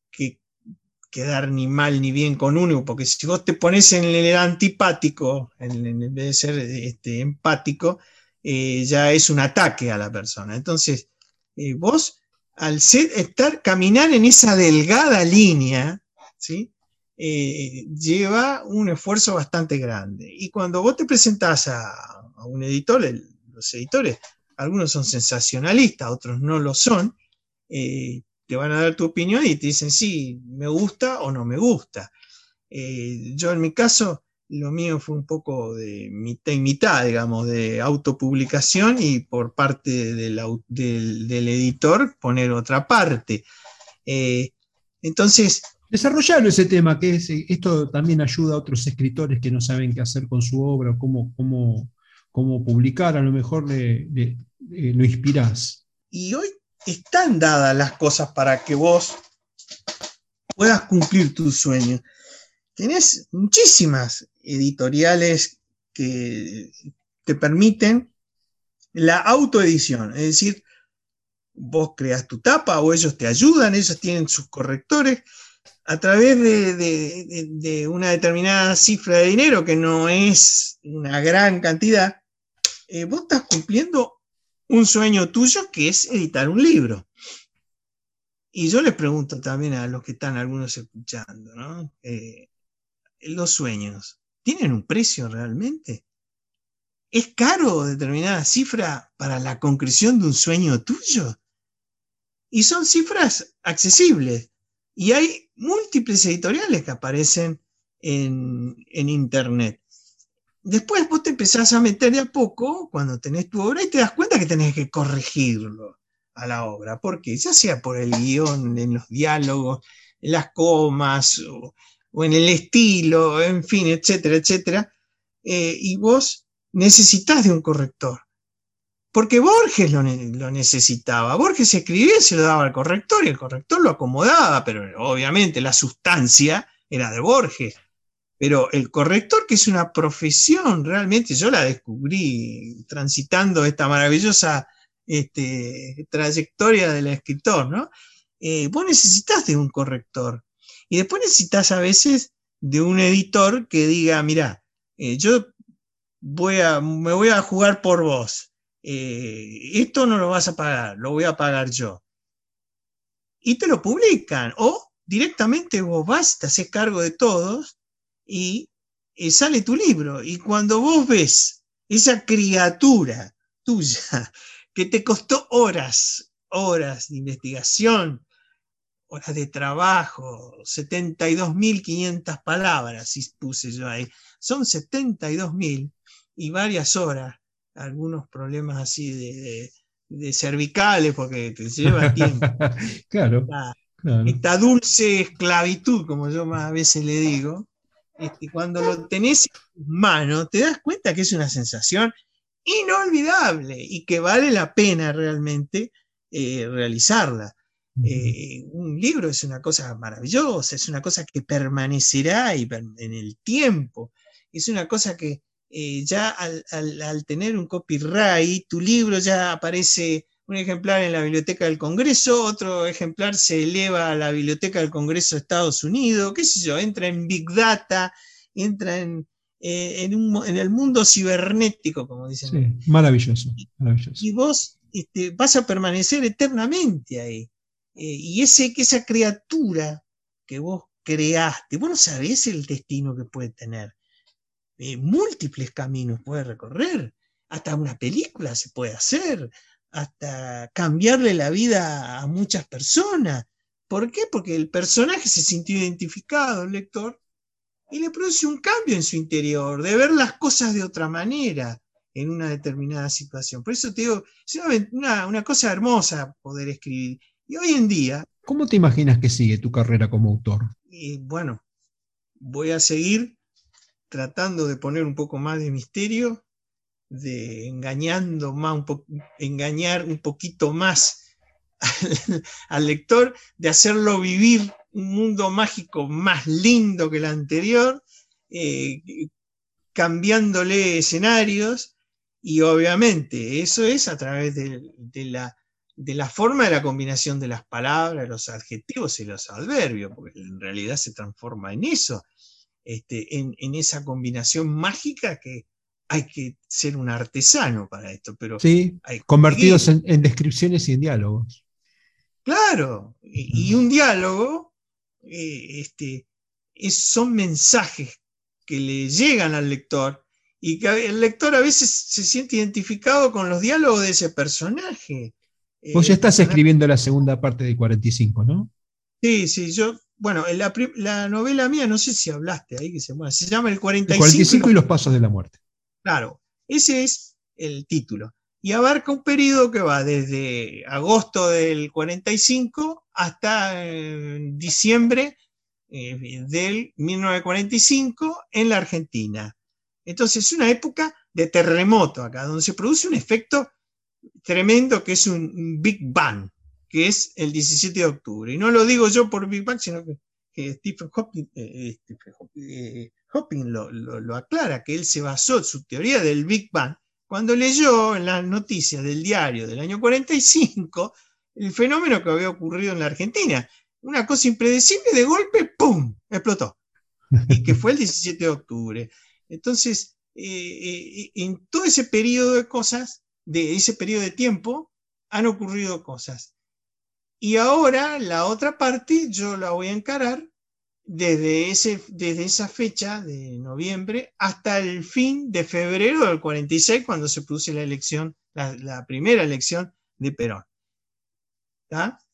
B: quedar ni mal ni bien con uno, porque si vos te pones en el antipático, en, vez de ser este, empático, eh, ya es un ataque a la persona. Entonces, eh, vos, al ser, estar, caminar en esa delgada línea, ¿sí? Eh, lleva un esfuerzo bastante grande. Y cuando vos te presentás a, un editor, los editores, algunos son sensacionalistas, otros no lo son, te van a dar tu opinión y te dicen, sí, me gusta o no me gusta. yo en mi caso, lo mío fue un poco de mitad y mitad, digamos, de autopublicación y por parte del, editor poner otra parte. Eh, entonces...
A: Desarrollar ese tema, que es, esto también ayuda a otros escritores que no saben qué hacer con su obra, cómo, cómo, cómo publicar, a lo mejor le, lo inspirás.
B: Y hoy están dadas las cosas para que vos puedas cumplir tus sueños. Tenés muchísimas editoriales que te permiten la autoedición, es decir, vos creas tu tapa o ellos te ayudan, ellos tienen sus correctores, a través de, una determinada cifra de dinero, que no es una gran cantidad, eh, vos estás cumpliendo un sueño tuyo que es editar un libro. Y yo les pregunto también a los que están algunos escuchando, ¿no? Eh, los sueños, ¿tienen un precio realmente? ¿Es caro determinada cifra para la concreción de un sueño tuyo? Y son cifras accesibles. Y hay múltiples editoriales que aparecen en, Internet. Después vos te empezás a meter de a poco cuando tenés tu obra y te das cuenta que tenés que corregirlo a la obra. porque Ya sea por el guion, en los diálogos, en las comas, o, o en el estilo, en fin, etcétera, etcétera, eh, y vos necesitas de un corrector. Porque Borges lo, necesitaba. Borges escribía y se lo daba al corrector y el corrector lo acomodaba, pero obviamente la sustancia era de Borges. Pero el corrector, que es una profesión, realmente yo la descubrí transitando esta maravillosa este, trayectoria del escritor, ¿no? Eh, vos necesitas de un corrector. Y después necesitas a veces de un editor que diga, mira, eh, yo voy a, me voy a jugar por vos. Eh, esto no lo vas a pagar, lo voy a pagar yo. Y te lo publican. O directamente vos vas, te haces cargo de todos y eh, sale tu libro. Y cuando vos ves esa criatura tuya *laughs* que te costó horas, horas de investigación, horas de trabajo, 72.500 palabras, si puse yo ahí. Son 72.000 y varias horas, algunos problemas así de, cervicales, porque te lleva tiempo. *laughs*
A: claro,
B: esta, dulce esclavitud, como yo más a veces le digo, este, cuando lo tenés en tus manos, te das cuenta que es una sensación inolvidable y que vale la pena realmente eh, realizarla. Eh, un libro es una cosa maravillosa, es una cosa que permanecerá en el tiempo, es una cosa que eh, ya al, tener un copyright, tu libro ya aparece un ejemplar en la Biblioteca del Congreso, otro ejemplar se eleva a la Biblioteca del Congreso de Estados Unidos, qué sé yo, entra en Big Data, entra en, eh, en, el mundo cibernético, como dicen.
A: Sí, maravilloso, maravilloso.
B: Y vos este, vas a permanecer eternamente ahí. Eh, y ese, esa criatura que vos creaste, vos no sabés el destino que puede tener. Eh, múltiples caminos puede recorrer. hasta una película se puede hacer, hasta cambiarle la vida a muchas personas. ¿Por qué? Porque el personaje se sintió identificado, el lector, y le produce un cambio en su interior, de ver las cosas de otra manera en una determinada situación. Por eso te digo, es una, cosa hermosa poder escribir. Y hoy en día...
A: ¿Cómo te imaginas que sigue tu carrera como autor?
B: Y bueno, voy a seguir tratando de poner un poco más de misterio, de engañando más, engañar un poquito más *laughs* al, lector, de hacerlo vivir un mundo mágico más lindo que el anterior, eh, cambiándole escenarios, y obviamente eso es a través de, la, de la forma de la combinación de las palabras, los adjetivos y los adverbios, porque en realidad se transforma en eso, este, en, esa combinación mágica que hay que ser un artesano para esto. Pero
A: sí, convertidos en, descripciones y en diálogos.
B: Claro, y, un diálogo eh, este, son mensajes que le llegan al lector y que el lector a veces se siente identificado con los diálogos de ese personaje.
A: Vos ya estás escribiendo la segunda parte de 45, ¿no?
B: Sí, sí, yo, bueno, la, la novela mía, no sé si hablaste ahí, que se, se llama El 45.
A: El 45 y los pasos de la muerte.
B: Claro, ese es el título. Y abarca un periodo que va desde agosto del 45 hasta eh, diciembre eh, del 1945 en la Argentina. Entonces es una época de terremoto acá, donde se produce un efecto tremendo que es un Big Bang, que es el 17 de octubre. Y no lo digo yo por Big Bang, sino que, Stephen Hawking, eh, eh, eh, lo, aclara, que él se basó en su teoría del Big Bang cuando leyó en las noticias del diario del año 45 el fenómeno que había ocurrido en la Argentina. Una cosa impredecible, de golpe, ¡pum!, explotó. Y que fue el 17 de octubre. Entonces, en todo ese periodo de cosas, de ese periodo de tiempo, han ocurrido cosas. Y ahora la otra parte yo la voy a encarar desde, ese, desde esa fecha de noviembre hasta el fin de febrero del 46, cuando se produce la elección, la, primera elección de Perón.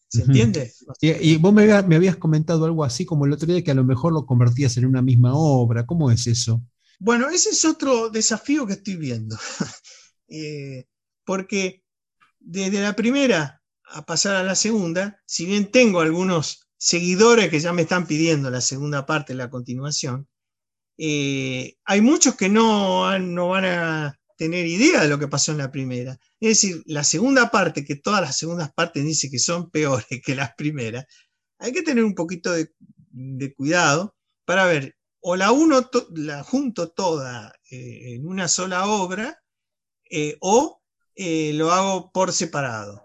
B: ¿Se entiende?
A: Y, vos me, habías comentado algo así como el otro día que a lo mejor lo convertías en una misma obra. ¿Cómo es eso?
B: Bueno, ese es otro desafío que estoy viendo. *laughs* Eh, porque desde la primera a pasar a la segunda, si bien tengo algunos seguidores que ya me están pidiendo la segunda parte, la continuación, eh, hay muchos que no, no van a tener idea de lo que pasó en la primera. Es decir, la segunda parte, que todas las segundas partes dicen que son peores que las primeras, hay que tener un poquito de, cuidado para ver, o la uno la junto toda eh, en una sola obra, eh, o lo hago por separado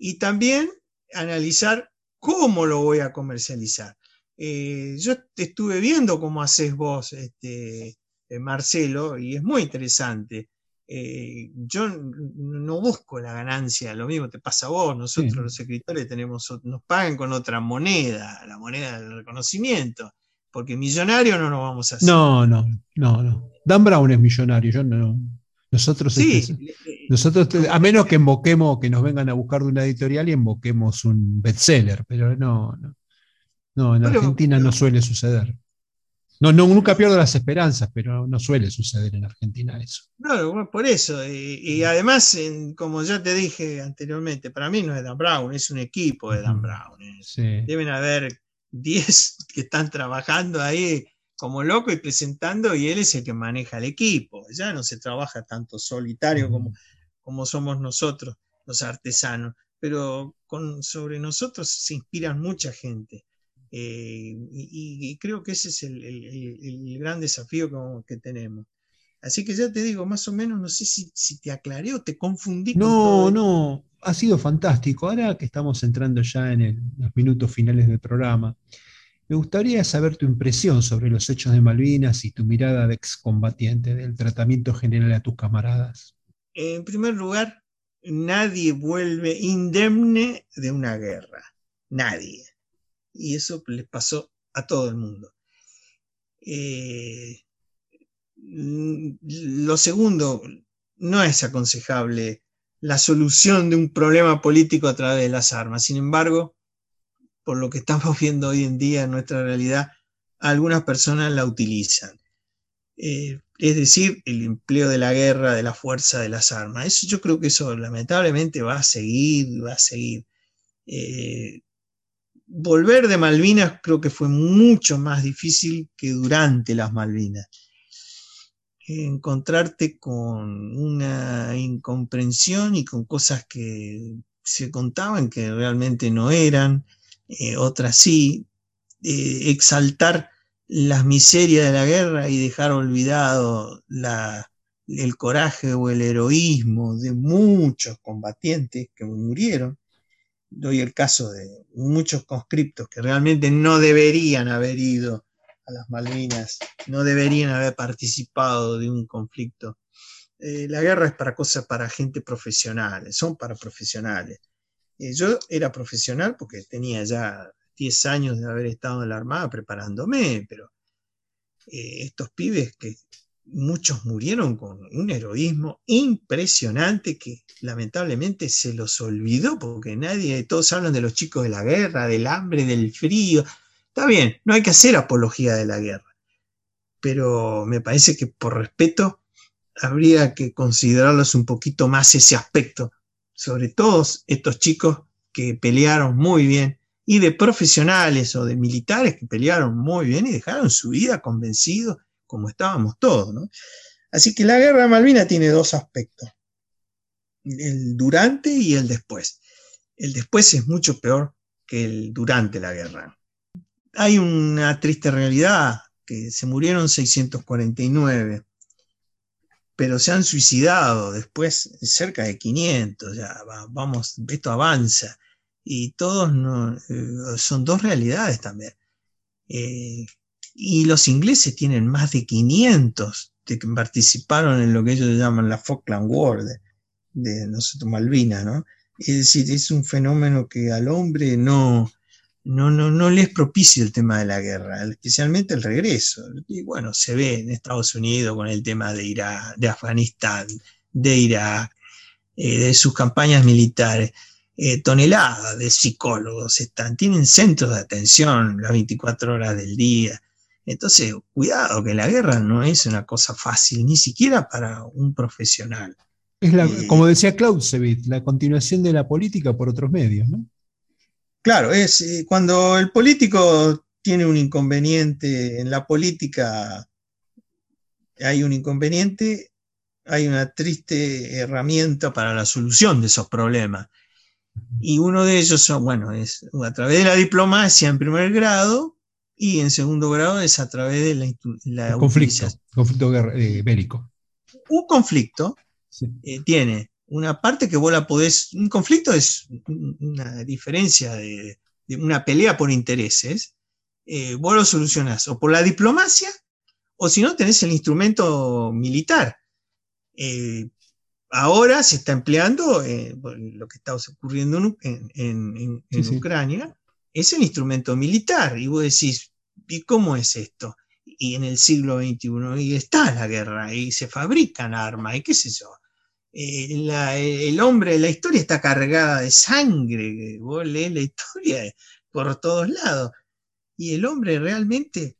B: y también analizar cómo lo voy a comercializar. Eh, yo te estuve viendo cómo haces vos, este, eh, Marcelo, y es muy interesante. Eh, yo no busco la ganancia, lo mismo te pasa a vos, nosotros los escritores tenemos, nos pagan con otra moneda, la moneda del reconocimiento, porque millonario no nos vamos a hacer.
A: No, no, no, no. Dan Brown es millonario, yo no, nosotros, este, nosotros a menos que invoquemos, que nos vengan a buscar de una editorial y invoquemos un bestseller, pero no, no, no en Argentina no suele suceder. No, no, nunca pierdo las esperanzas, pero no suele suceder en Argentina eso.
B: No, por eso. Y, además, como ya te dije anteriormente, para mí no es Dan Brown, es un equipo de Dan Brown. Deben haber 10 que están trabajando ahí como loco y presentando y él es el que maneja el equipo. Ya no se trabaja tanto solitario como, como somos nosotros, los artesanos, pero con, sobre nosotros se inspiran mucha gente. Eh, y, creo que ese es el, gran desafío que, tenemos. Así que ya te digo, más o menos, no sé si, te aclaré o te confundí.
A: No, no, ha sido fantástico. Ahora que estamos entrando ya en los minutos finales del programa, me gustaría saber tu impresión sobre los hechos de Malvinas y tu mirada de excombatiente del tratamiento general a tus camaradas.
B: En primer lugar, nadie vuelve indemne de una guerra. Nadie. Y eso les pasó a todo el mundo. Eh, lo segundo, no es aconsejable la solución de un problema político a través de las armas. Sin embargo, por lo que estamos *laughs* viendo hoy en día en nuestra realidad, algunas personas la utilizan. Eh, es decir, el empleo de la guerra, de la fuerza, de las armas. Eso yo creo que eso lamentablemente va a seguir, va a seguir. Eh, volver de Malvinas creo que fue mucho más difícil que durante las Malvinas. Encontrarte con una incomprensión y con cosas que se contaban que realmente no eran, eh, otras sí, eh, exaltar las miserias de la guerra y dejar olvidado el coraje o el heroísmo de muchos combatientes que murieron doy el caso de muchos conscriptos que realmente no deberían haber ido a las Malvinas, no deberían haber participado de un conflicto. Eh, la guerra es para cosas para gente profesional, son para profesionales. Eh, yo era profesional porque tenía ya 10 años de haber estado en la Armada preparándome, pero eh, estos pibes que muchos murieron con un heroísmo impresionante que lamentablemente se los olvidó porque nadie, todos hablan de los chicos de la guerra, del hambre, del frío. Está bien, no hay que hacer apología de la guerra, pero me parece que por respeto habría que considerarlos un poquito más ese aspecto, sobre todos estos chicos que pelearon muy bien y de profesionales o de militares que pelearon muy bien y dejaron su vida convencidos como estábamos todos. Así que la guerra de Malvinas tiene dos aspectos, el durante y el después. El después es mucho peor que el durante la guerra. Hay una triste realidad, que se murieron 649, pero se han suicidado después cerca de 500, ya vamos, esto avanza. Y todos eh, son dos realidades también. Eh, y los ingleses tienen más de 500 que participaron en lo que ellos llaman la Falkland War de, nosotros Malvinas, ¿no? Es decir, es un fenómeno que al hombre no, no, no, no le es propicio el tema de la guerra, especialmente el regreso. Y bueno, se ve en Estados Unidos con el tema de Irak, de Afganistán, de Irak, eh, de sus campañas militares. Eh, toneladas de psicólogos están, tienen centros de atención las 24 horas del día. Entonces, cuidado, que la guerra no es una cosa fácil, ni siquiera para un profesional.
A: Es la, eh, como decía Clausewitz, la continuación de la política por otros medios, ¿no?
B: Claro, es eh, cuando el político tiene un inconveniente en la política, hay un inconveniente, hay una triste herramienta para la solución de esos problemas. Y uno de ellos, bueno, es a través de la diplomacia en primer grado, y en segundo grado es a través de la,
A: conflicto, conflicto eh, bélico.
B: Un conflicto eh, tiene una parte que vos la podés, un conflicto es una diferencia de, una pelea por intereses, eh, vos lo solucionás o por la diplomacia o si no tenés el instrumento militar. Ahora se está empleando lo que está ocurriendo en, Ucrania, es el instrumento militar. Y vos decís, ¿y cómo es esto? Y en el siglo XXI, y está la guerra, y se fabrican armas, y qué sé yo. Eh, el hombre, la historia está cargada de sangre, vos lees la historia por todos lados. Y el hombre realmente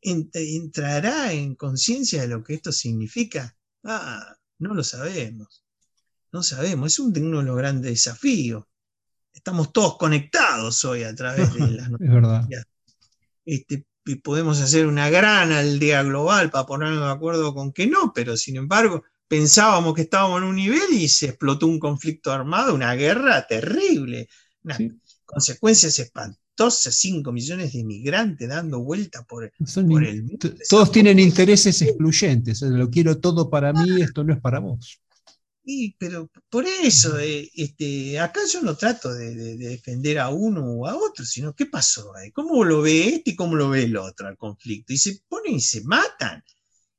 B: entrará en conciencia de lo que esto significa. Ah, no lo sabemos. No sabemos. Es uno de los grandes desafíos estamos todos conectados hoy a través de *laughs* las
A: noticias.
B: Este, y podemos hacer una gran aldea global para ponernos de acuerdo con que no, pero sin embargo pensábamos que estábamos en un nivel y se explotó un conflicto armado, una guerra terrible, unas consecuencias espantosas, 5 millones de inmigrantes dando vuelta por, el mundo.
A: Todos tienen intereses excluyentes, lo quiero todo para mí, esto no es para vos
B: pero por eso, eh, este, acá yo no trato de, defender a uno o a otro, sino qué pasó, cómo lo ve este y cómo lo ve el otro al conflicto. Y se ponen y se matan.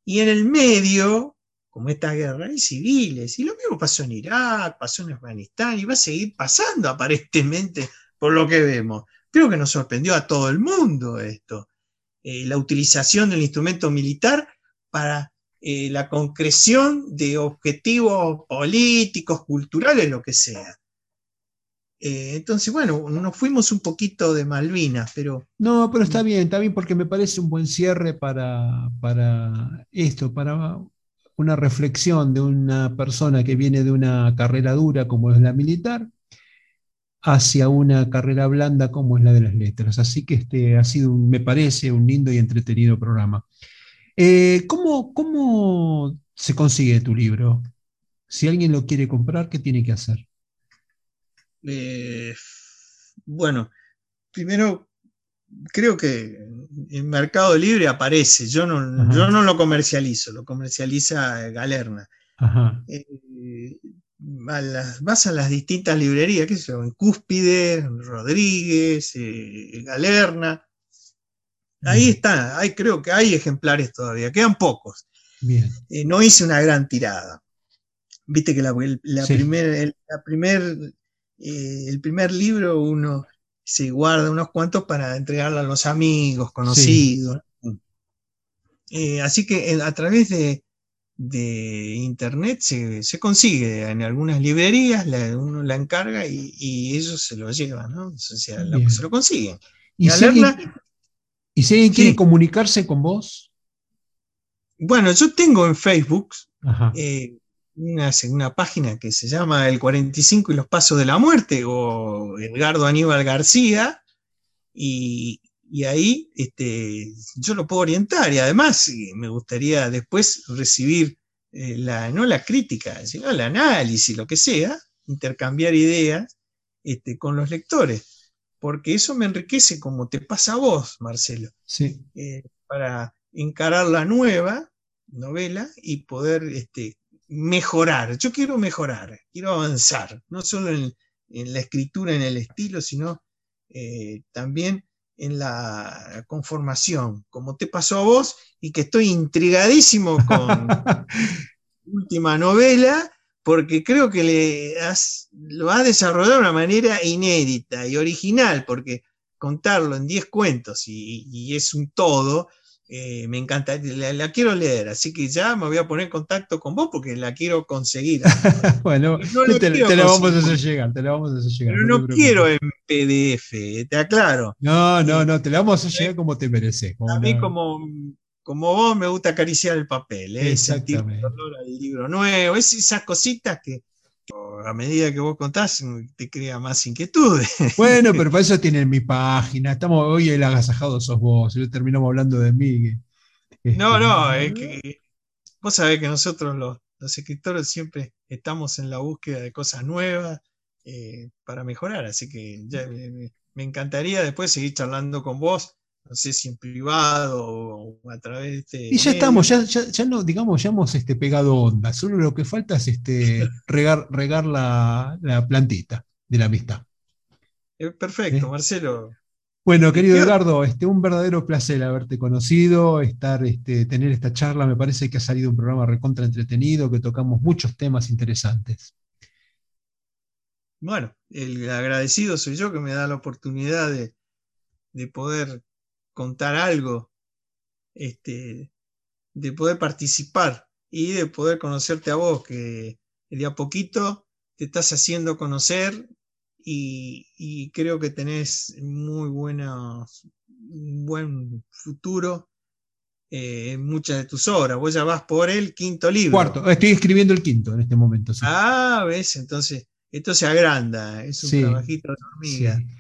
B: Y en el medio, como esta guerra, hay civiles. Y lo mismo pasó en Irak, pasó en Afganistán y va a seguir pasando aparentemente por lo que vemos. Creo que nos sorprendió a todo el mundo esto. Eh, la utilización del instrumento militar para eh, la concreción de objetivos políticos, culturales, lo que sea. Eh, entonces, bueno, nos fuimos un poquito de Malvinas, pero...
A: No, pero está bien, está bien porque me parece un buen cierre para, para esto, para una reflexión de una persona que viene de una carrera dura como es la militar hacia una carrera blanda como es la de las letras. Así que este ha sido, me parece, un lindo y entretenido programa. Eh, ¿cómo, ¿Cómo se consigue tu libro? Si alguien lo quiere comprar, ¿qué tiene que hacer?
B: Eh, bueno, primero creo que en Mercado Libre aparece, yo no, yo no lo comercializo, lo comercializa Galerna. Eh, vas a las distintas librerías, qué sé en Cúspide, Rodríguez, eh, Galerna. Ahí está, hay, creo que hay ejemplares todavía, quedan pocos. no hice una gran tirada. Viste que la, la la primer eh, el primer libro uno se guarda unos cuantos para entregarlo a los amigos, conocidos. Eh, así que eh, a través de, internet se, consigue en algunas librerías, uno la encarga y, ellos se lo llevan, ¿no? O sea, se lo consiguen.
A: ¿Y, si alguien, quiere comunicarse con vos?
B: Bueno, yo tengo en Facebook una, página que se llama El 45 y los Pasos de la Muerte, o Edgardo Aníbal García, y, ahí este, yo lo puedo orientar, y además me gustaría después recibir eh, la, no la crítica, sino el análisis, lo que sea, intercambiar ideas este, con los lectores, porque eso me enriquece como te pasa a vos, Marcelo,
A: sí.
B: Eh, para encarar la nueva novela y poder este, mejorar. Yo quiero mejorar, quiero avanzar, no solo en, la escritura, en el estilo, sino eh, también en la conformación, como te pasó a vos, y que estoy intrigadísimo con *laughs* última novela, porque creo que le lo has desarrollado de una manera inédita y original, porque contarlo en 10 cuentos y, es un todo, eh, me encanta, la, quiero leer, así que ya me voy a poner en contacto con vos porque la quiero conseguir. *laughs*
A: bueno, te, la vamos a hacer llegar, te la vamos a hacer llegar.
B: Pero no, quiero en PDF, te aclaro.
A: No, no, no, te la vamos a hacer llegar como te mereces.
B: a mí como, como vos me gusta acariciar el papel, ¿eh? sentir el olor al libro nuevo, esas cositas que, a medida que vos contás, te crea más inquietud.
A: Bueno, pero para eso tienen mi página. Estamos hoy el agasajado sos vos, y terminamos hablando de mí.
B: No, este, no, es que vos sabés que nosotros los, escritores siempre estamos en la búsqueda de cosas nuevas eh, para mejorar, así que me encantaría después seguir charlando con vos no sé si en privado o a través de este.
A: Y ya estamos, ya, ya, no, digamos, ya hemos este, pegado onda. Solo lo que falta es este, *laughs* regar, regar la, plantita de la amistad.
B: Eh, perfecto, ¿Eh? Marcelo.
A: Bueno, querido Edgardo, este, un verdadero placer haberte conocido, estar, este, tener esta charla. Me parece que ha salido un programa recontra entretenido, que tocamos muchos temas interesantes.
B: Bueno, el agradecido soy yo que me da la oportunidad de, de poder contar algo, este, de poder participar y de poder conocerte a vos, que de a poquito te estás haciendo conocer y, creo que tenés muy buenos, un buen futuro eh, en muchas de tus obras. Vos ya vas por el quinto libro.
A: Cuarto, estoy escribiendo el quinto en este momento.
B: Ah, ves, entonces esto se agranda, es un trabajito de hormiga.
A: Sí,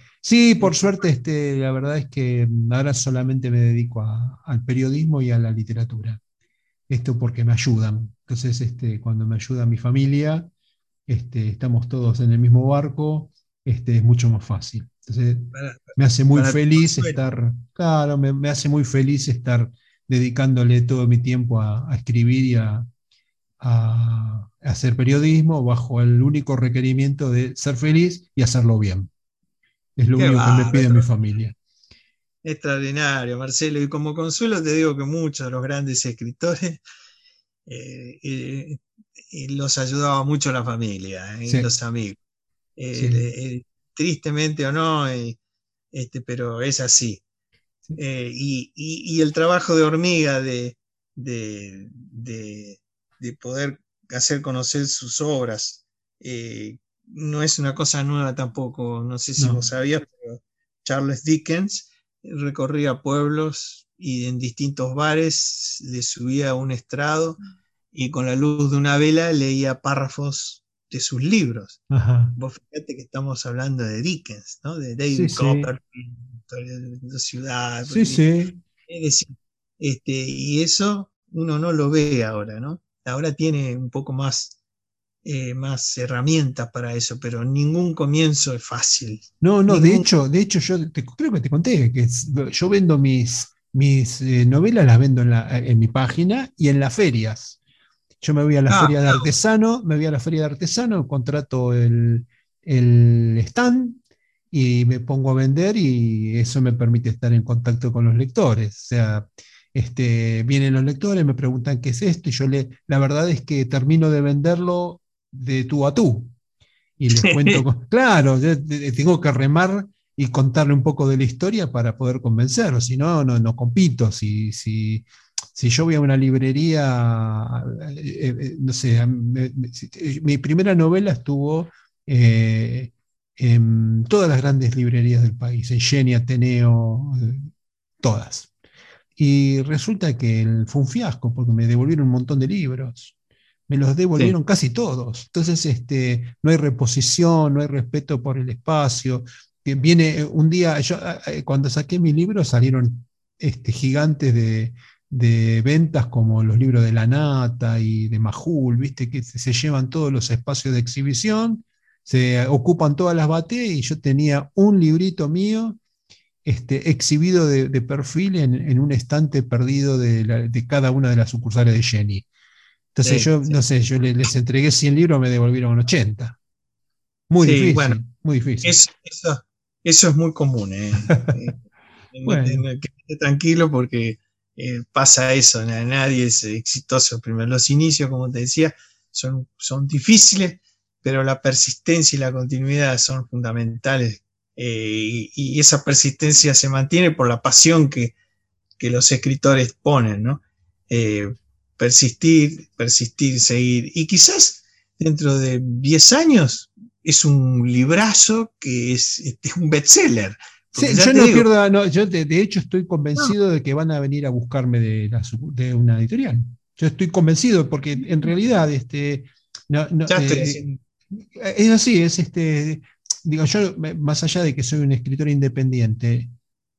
A: por suerte, este, la verdad es que ahora solamente me dedico al periodismo y a la literatura. Esto porque me ayudan. Entonces, este, cuando me ayuda mi familia, este, estamos todos en el mismo barco, este, es mucho más fácil. Entonces, me hace muy feliz estar, claro, me, hace muy feliz estar dedicándole todo mi tiempo a, escribir y a, a hacer periodismo bajo el único requerimiento de ser feliz y hacerlo bien. Es lo único que me pide mi familia.
B: Extraordinario, Marcelo. Y como consuelo te digo que muchos de los grandes escritores eh, eh, eh, los ayudaba mucho la familia, los amigos. tristemente o no, este, pero es así. Y, el trabajo de hormiga de, de, poder hacer conocer sus obras. No es una cosa nueva tampoco, no sé si vos sabías, pero Charles Dickens recorría pueblos y en distintos bares le subía a un estrado y con la luz de una vela leía párrafos de sus libros. Vos fíjate que estamos hablando de Dickens, ¿no? De David Copperfield, de ciudad.
A: Sí, sí.
B: este, y eso uno no lo ve ahora, ¿no? Ahora tiene un poco más, eh, más herramientas para eso, pero ningún comienzo es fácil.
A: No, no, de hecho, de hecho, yo creo que te conté que yo vendo mis, mis eh, novelas, las vendo en, en mi página y en las ferias. Yo me voy a la ah, feria de artesano, me voy a la feria de artesano, contrato el, stand y me pongo a vender y eso me permite estar en contacto con los lectores. O sea, este, vienen los lectores, me preguntan qué es esto y yo le, la verdad es que termino de venderlo de tú a tú. Y les *laughs* cuento, claro, tengo que remar y contarle un poco de la historia para poder convencerlo, si no, no, no compito, si, si, si yo voy a una librería, eh, eh, no sé, mi primera novela estuvo eh, en todas las grandes librerías del país, en Ateneo, todas. Y resulta que fue un fiasco porque me devolvieron un montón de libros. Me los devolvieron casi todos. Entonces, este, no hay reposición, no hay respeto por el espacio. Viene un día, yo, cuando saqué mi libro salieron este, gigantes de, de ventas como los libros de La Nata y de Majul, ¿viste? que se llevan todos los espacios de exhibición, se ocupan todas las bateas y yo tenía un librito mío este, exhibido de, perfil en, un estante perdido de, cada una de las sucursales de Jenny. Entonces yo, no sé, yo les, entregué 100 libros, me devolvieron 80. Muy difícil. Bueno, muy difícil.
B: eso, es muy común. ¿eh? *laughs* Eh, tranquilo porque eh, pasa eso, nadie es exitoso. Primero, los inicios, como te decía, son, son difíciles, pero la persistencia y la continuidad son fundamentales. Eh, y, esa persistencia se mantiene por la pasión que, los escritores ponen, ¿no? Eh, persistir, persistir, seguir. Y quizás dentro de 10 años es un librazo que es, es un bestseller
A: yo no pierdo, yo de, hecho estoy convencido de que van a venir a buscarme de, de, una editorial. Yo estoy convencido porque en realidad este, eh, es así, es este, digo, yo más allá de que soy un escritor independiente,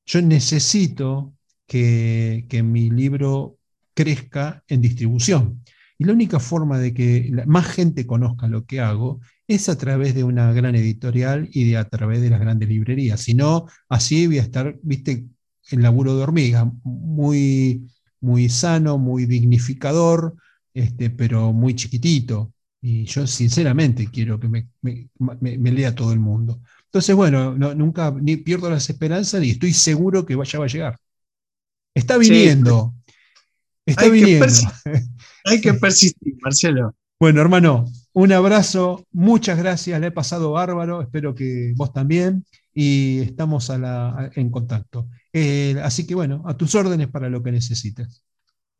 A: yo necesito que, que mi libro crezca en distribución. Y la única forma de que más gente conozca lo que hago es a través de una gran editorial y de a través de las grandes librerías. Si no, así voy a estar, viste, en laburo de hormiga, muy, muy sano, muy dignificador, este, pero muy chiquitito. Y yo sinceramente quiero que me, lea todo el mundo. Entonces, bueno, nunca ni pierdo las esperanzas y estoy seguro que ya va a llegar. Está viniendo. Está viniendo.
B: hay que *laughs* persistir, Marcelo.
A: Bueno, hermano, un abrazo, muchas gracias, le he pasado bárbaro, espero que vos también, y estamos en contacto. Eh, así que bueno, a tus órdenes para lo que necesites.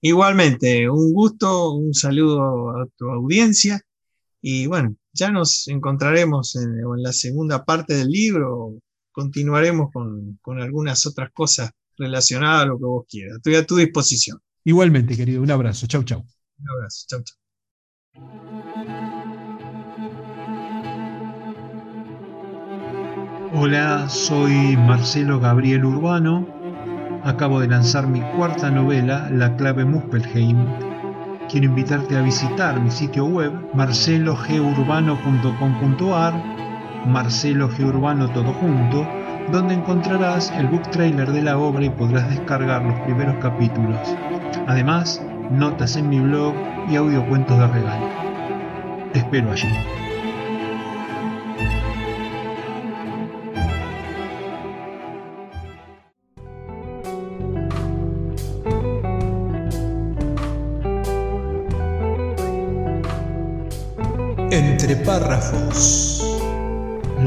B: Igualmente, un gusto, un saludo a tu audiencia, y bueno, ya nos encontraremos en, la segunda parte del libro, continuaremos con, con algunas otras cosas relacionadas a lo que vos quieras. Estoy a tu disposición.
A: Igualmente, querido, un abrazo, chau, chau.
B: Un abrazo, chau, chau.
A: Hola, soy Marcelo Gabriel Urbano. Acabo de lanzar mi cuarta novela, La clave Muspelheim. Quiero invitarte a visitar mi sitio web marcelogeurbano.com.ar, Marcelo Urbano todo junto, donde encontrarás el book trailer de la obra y podrás descargar los primeros capítulos. Además, notas en mi blog y audiocuentos de regalo. Te espero allí. Entre párrafos.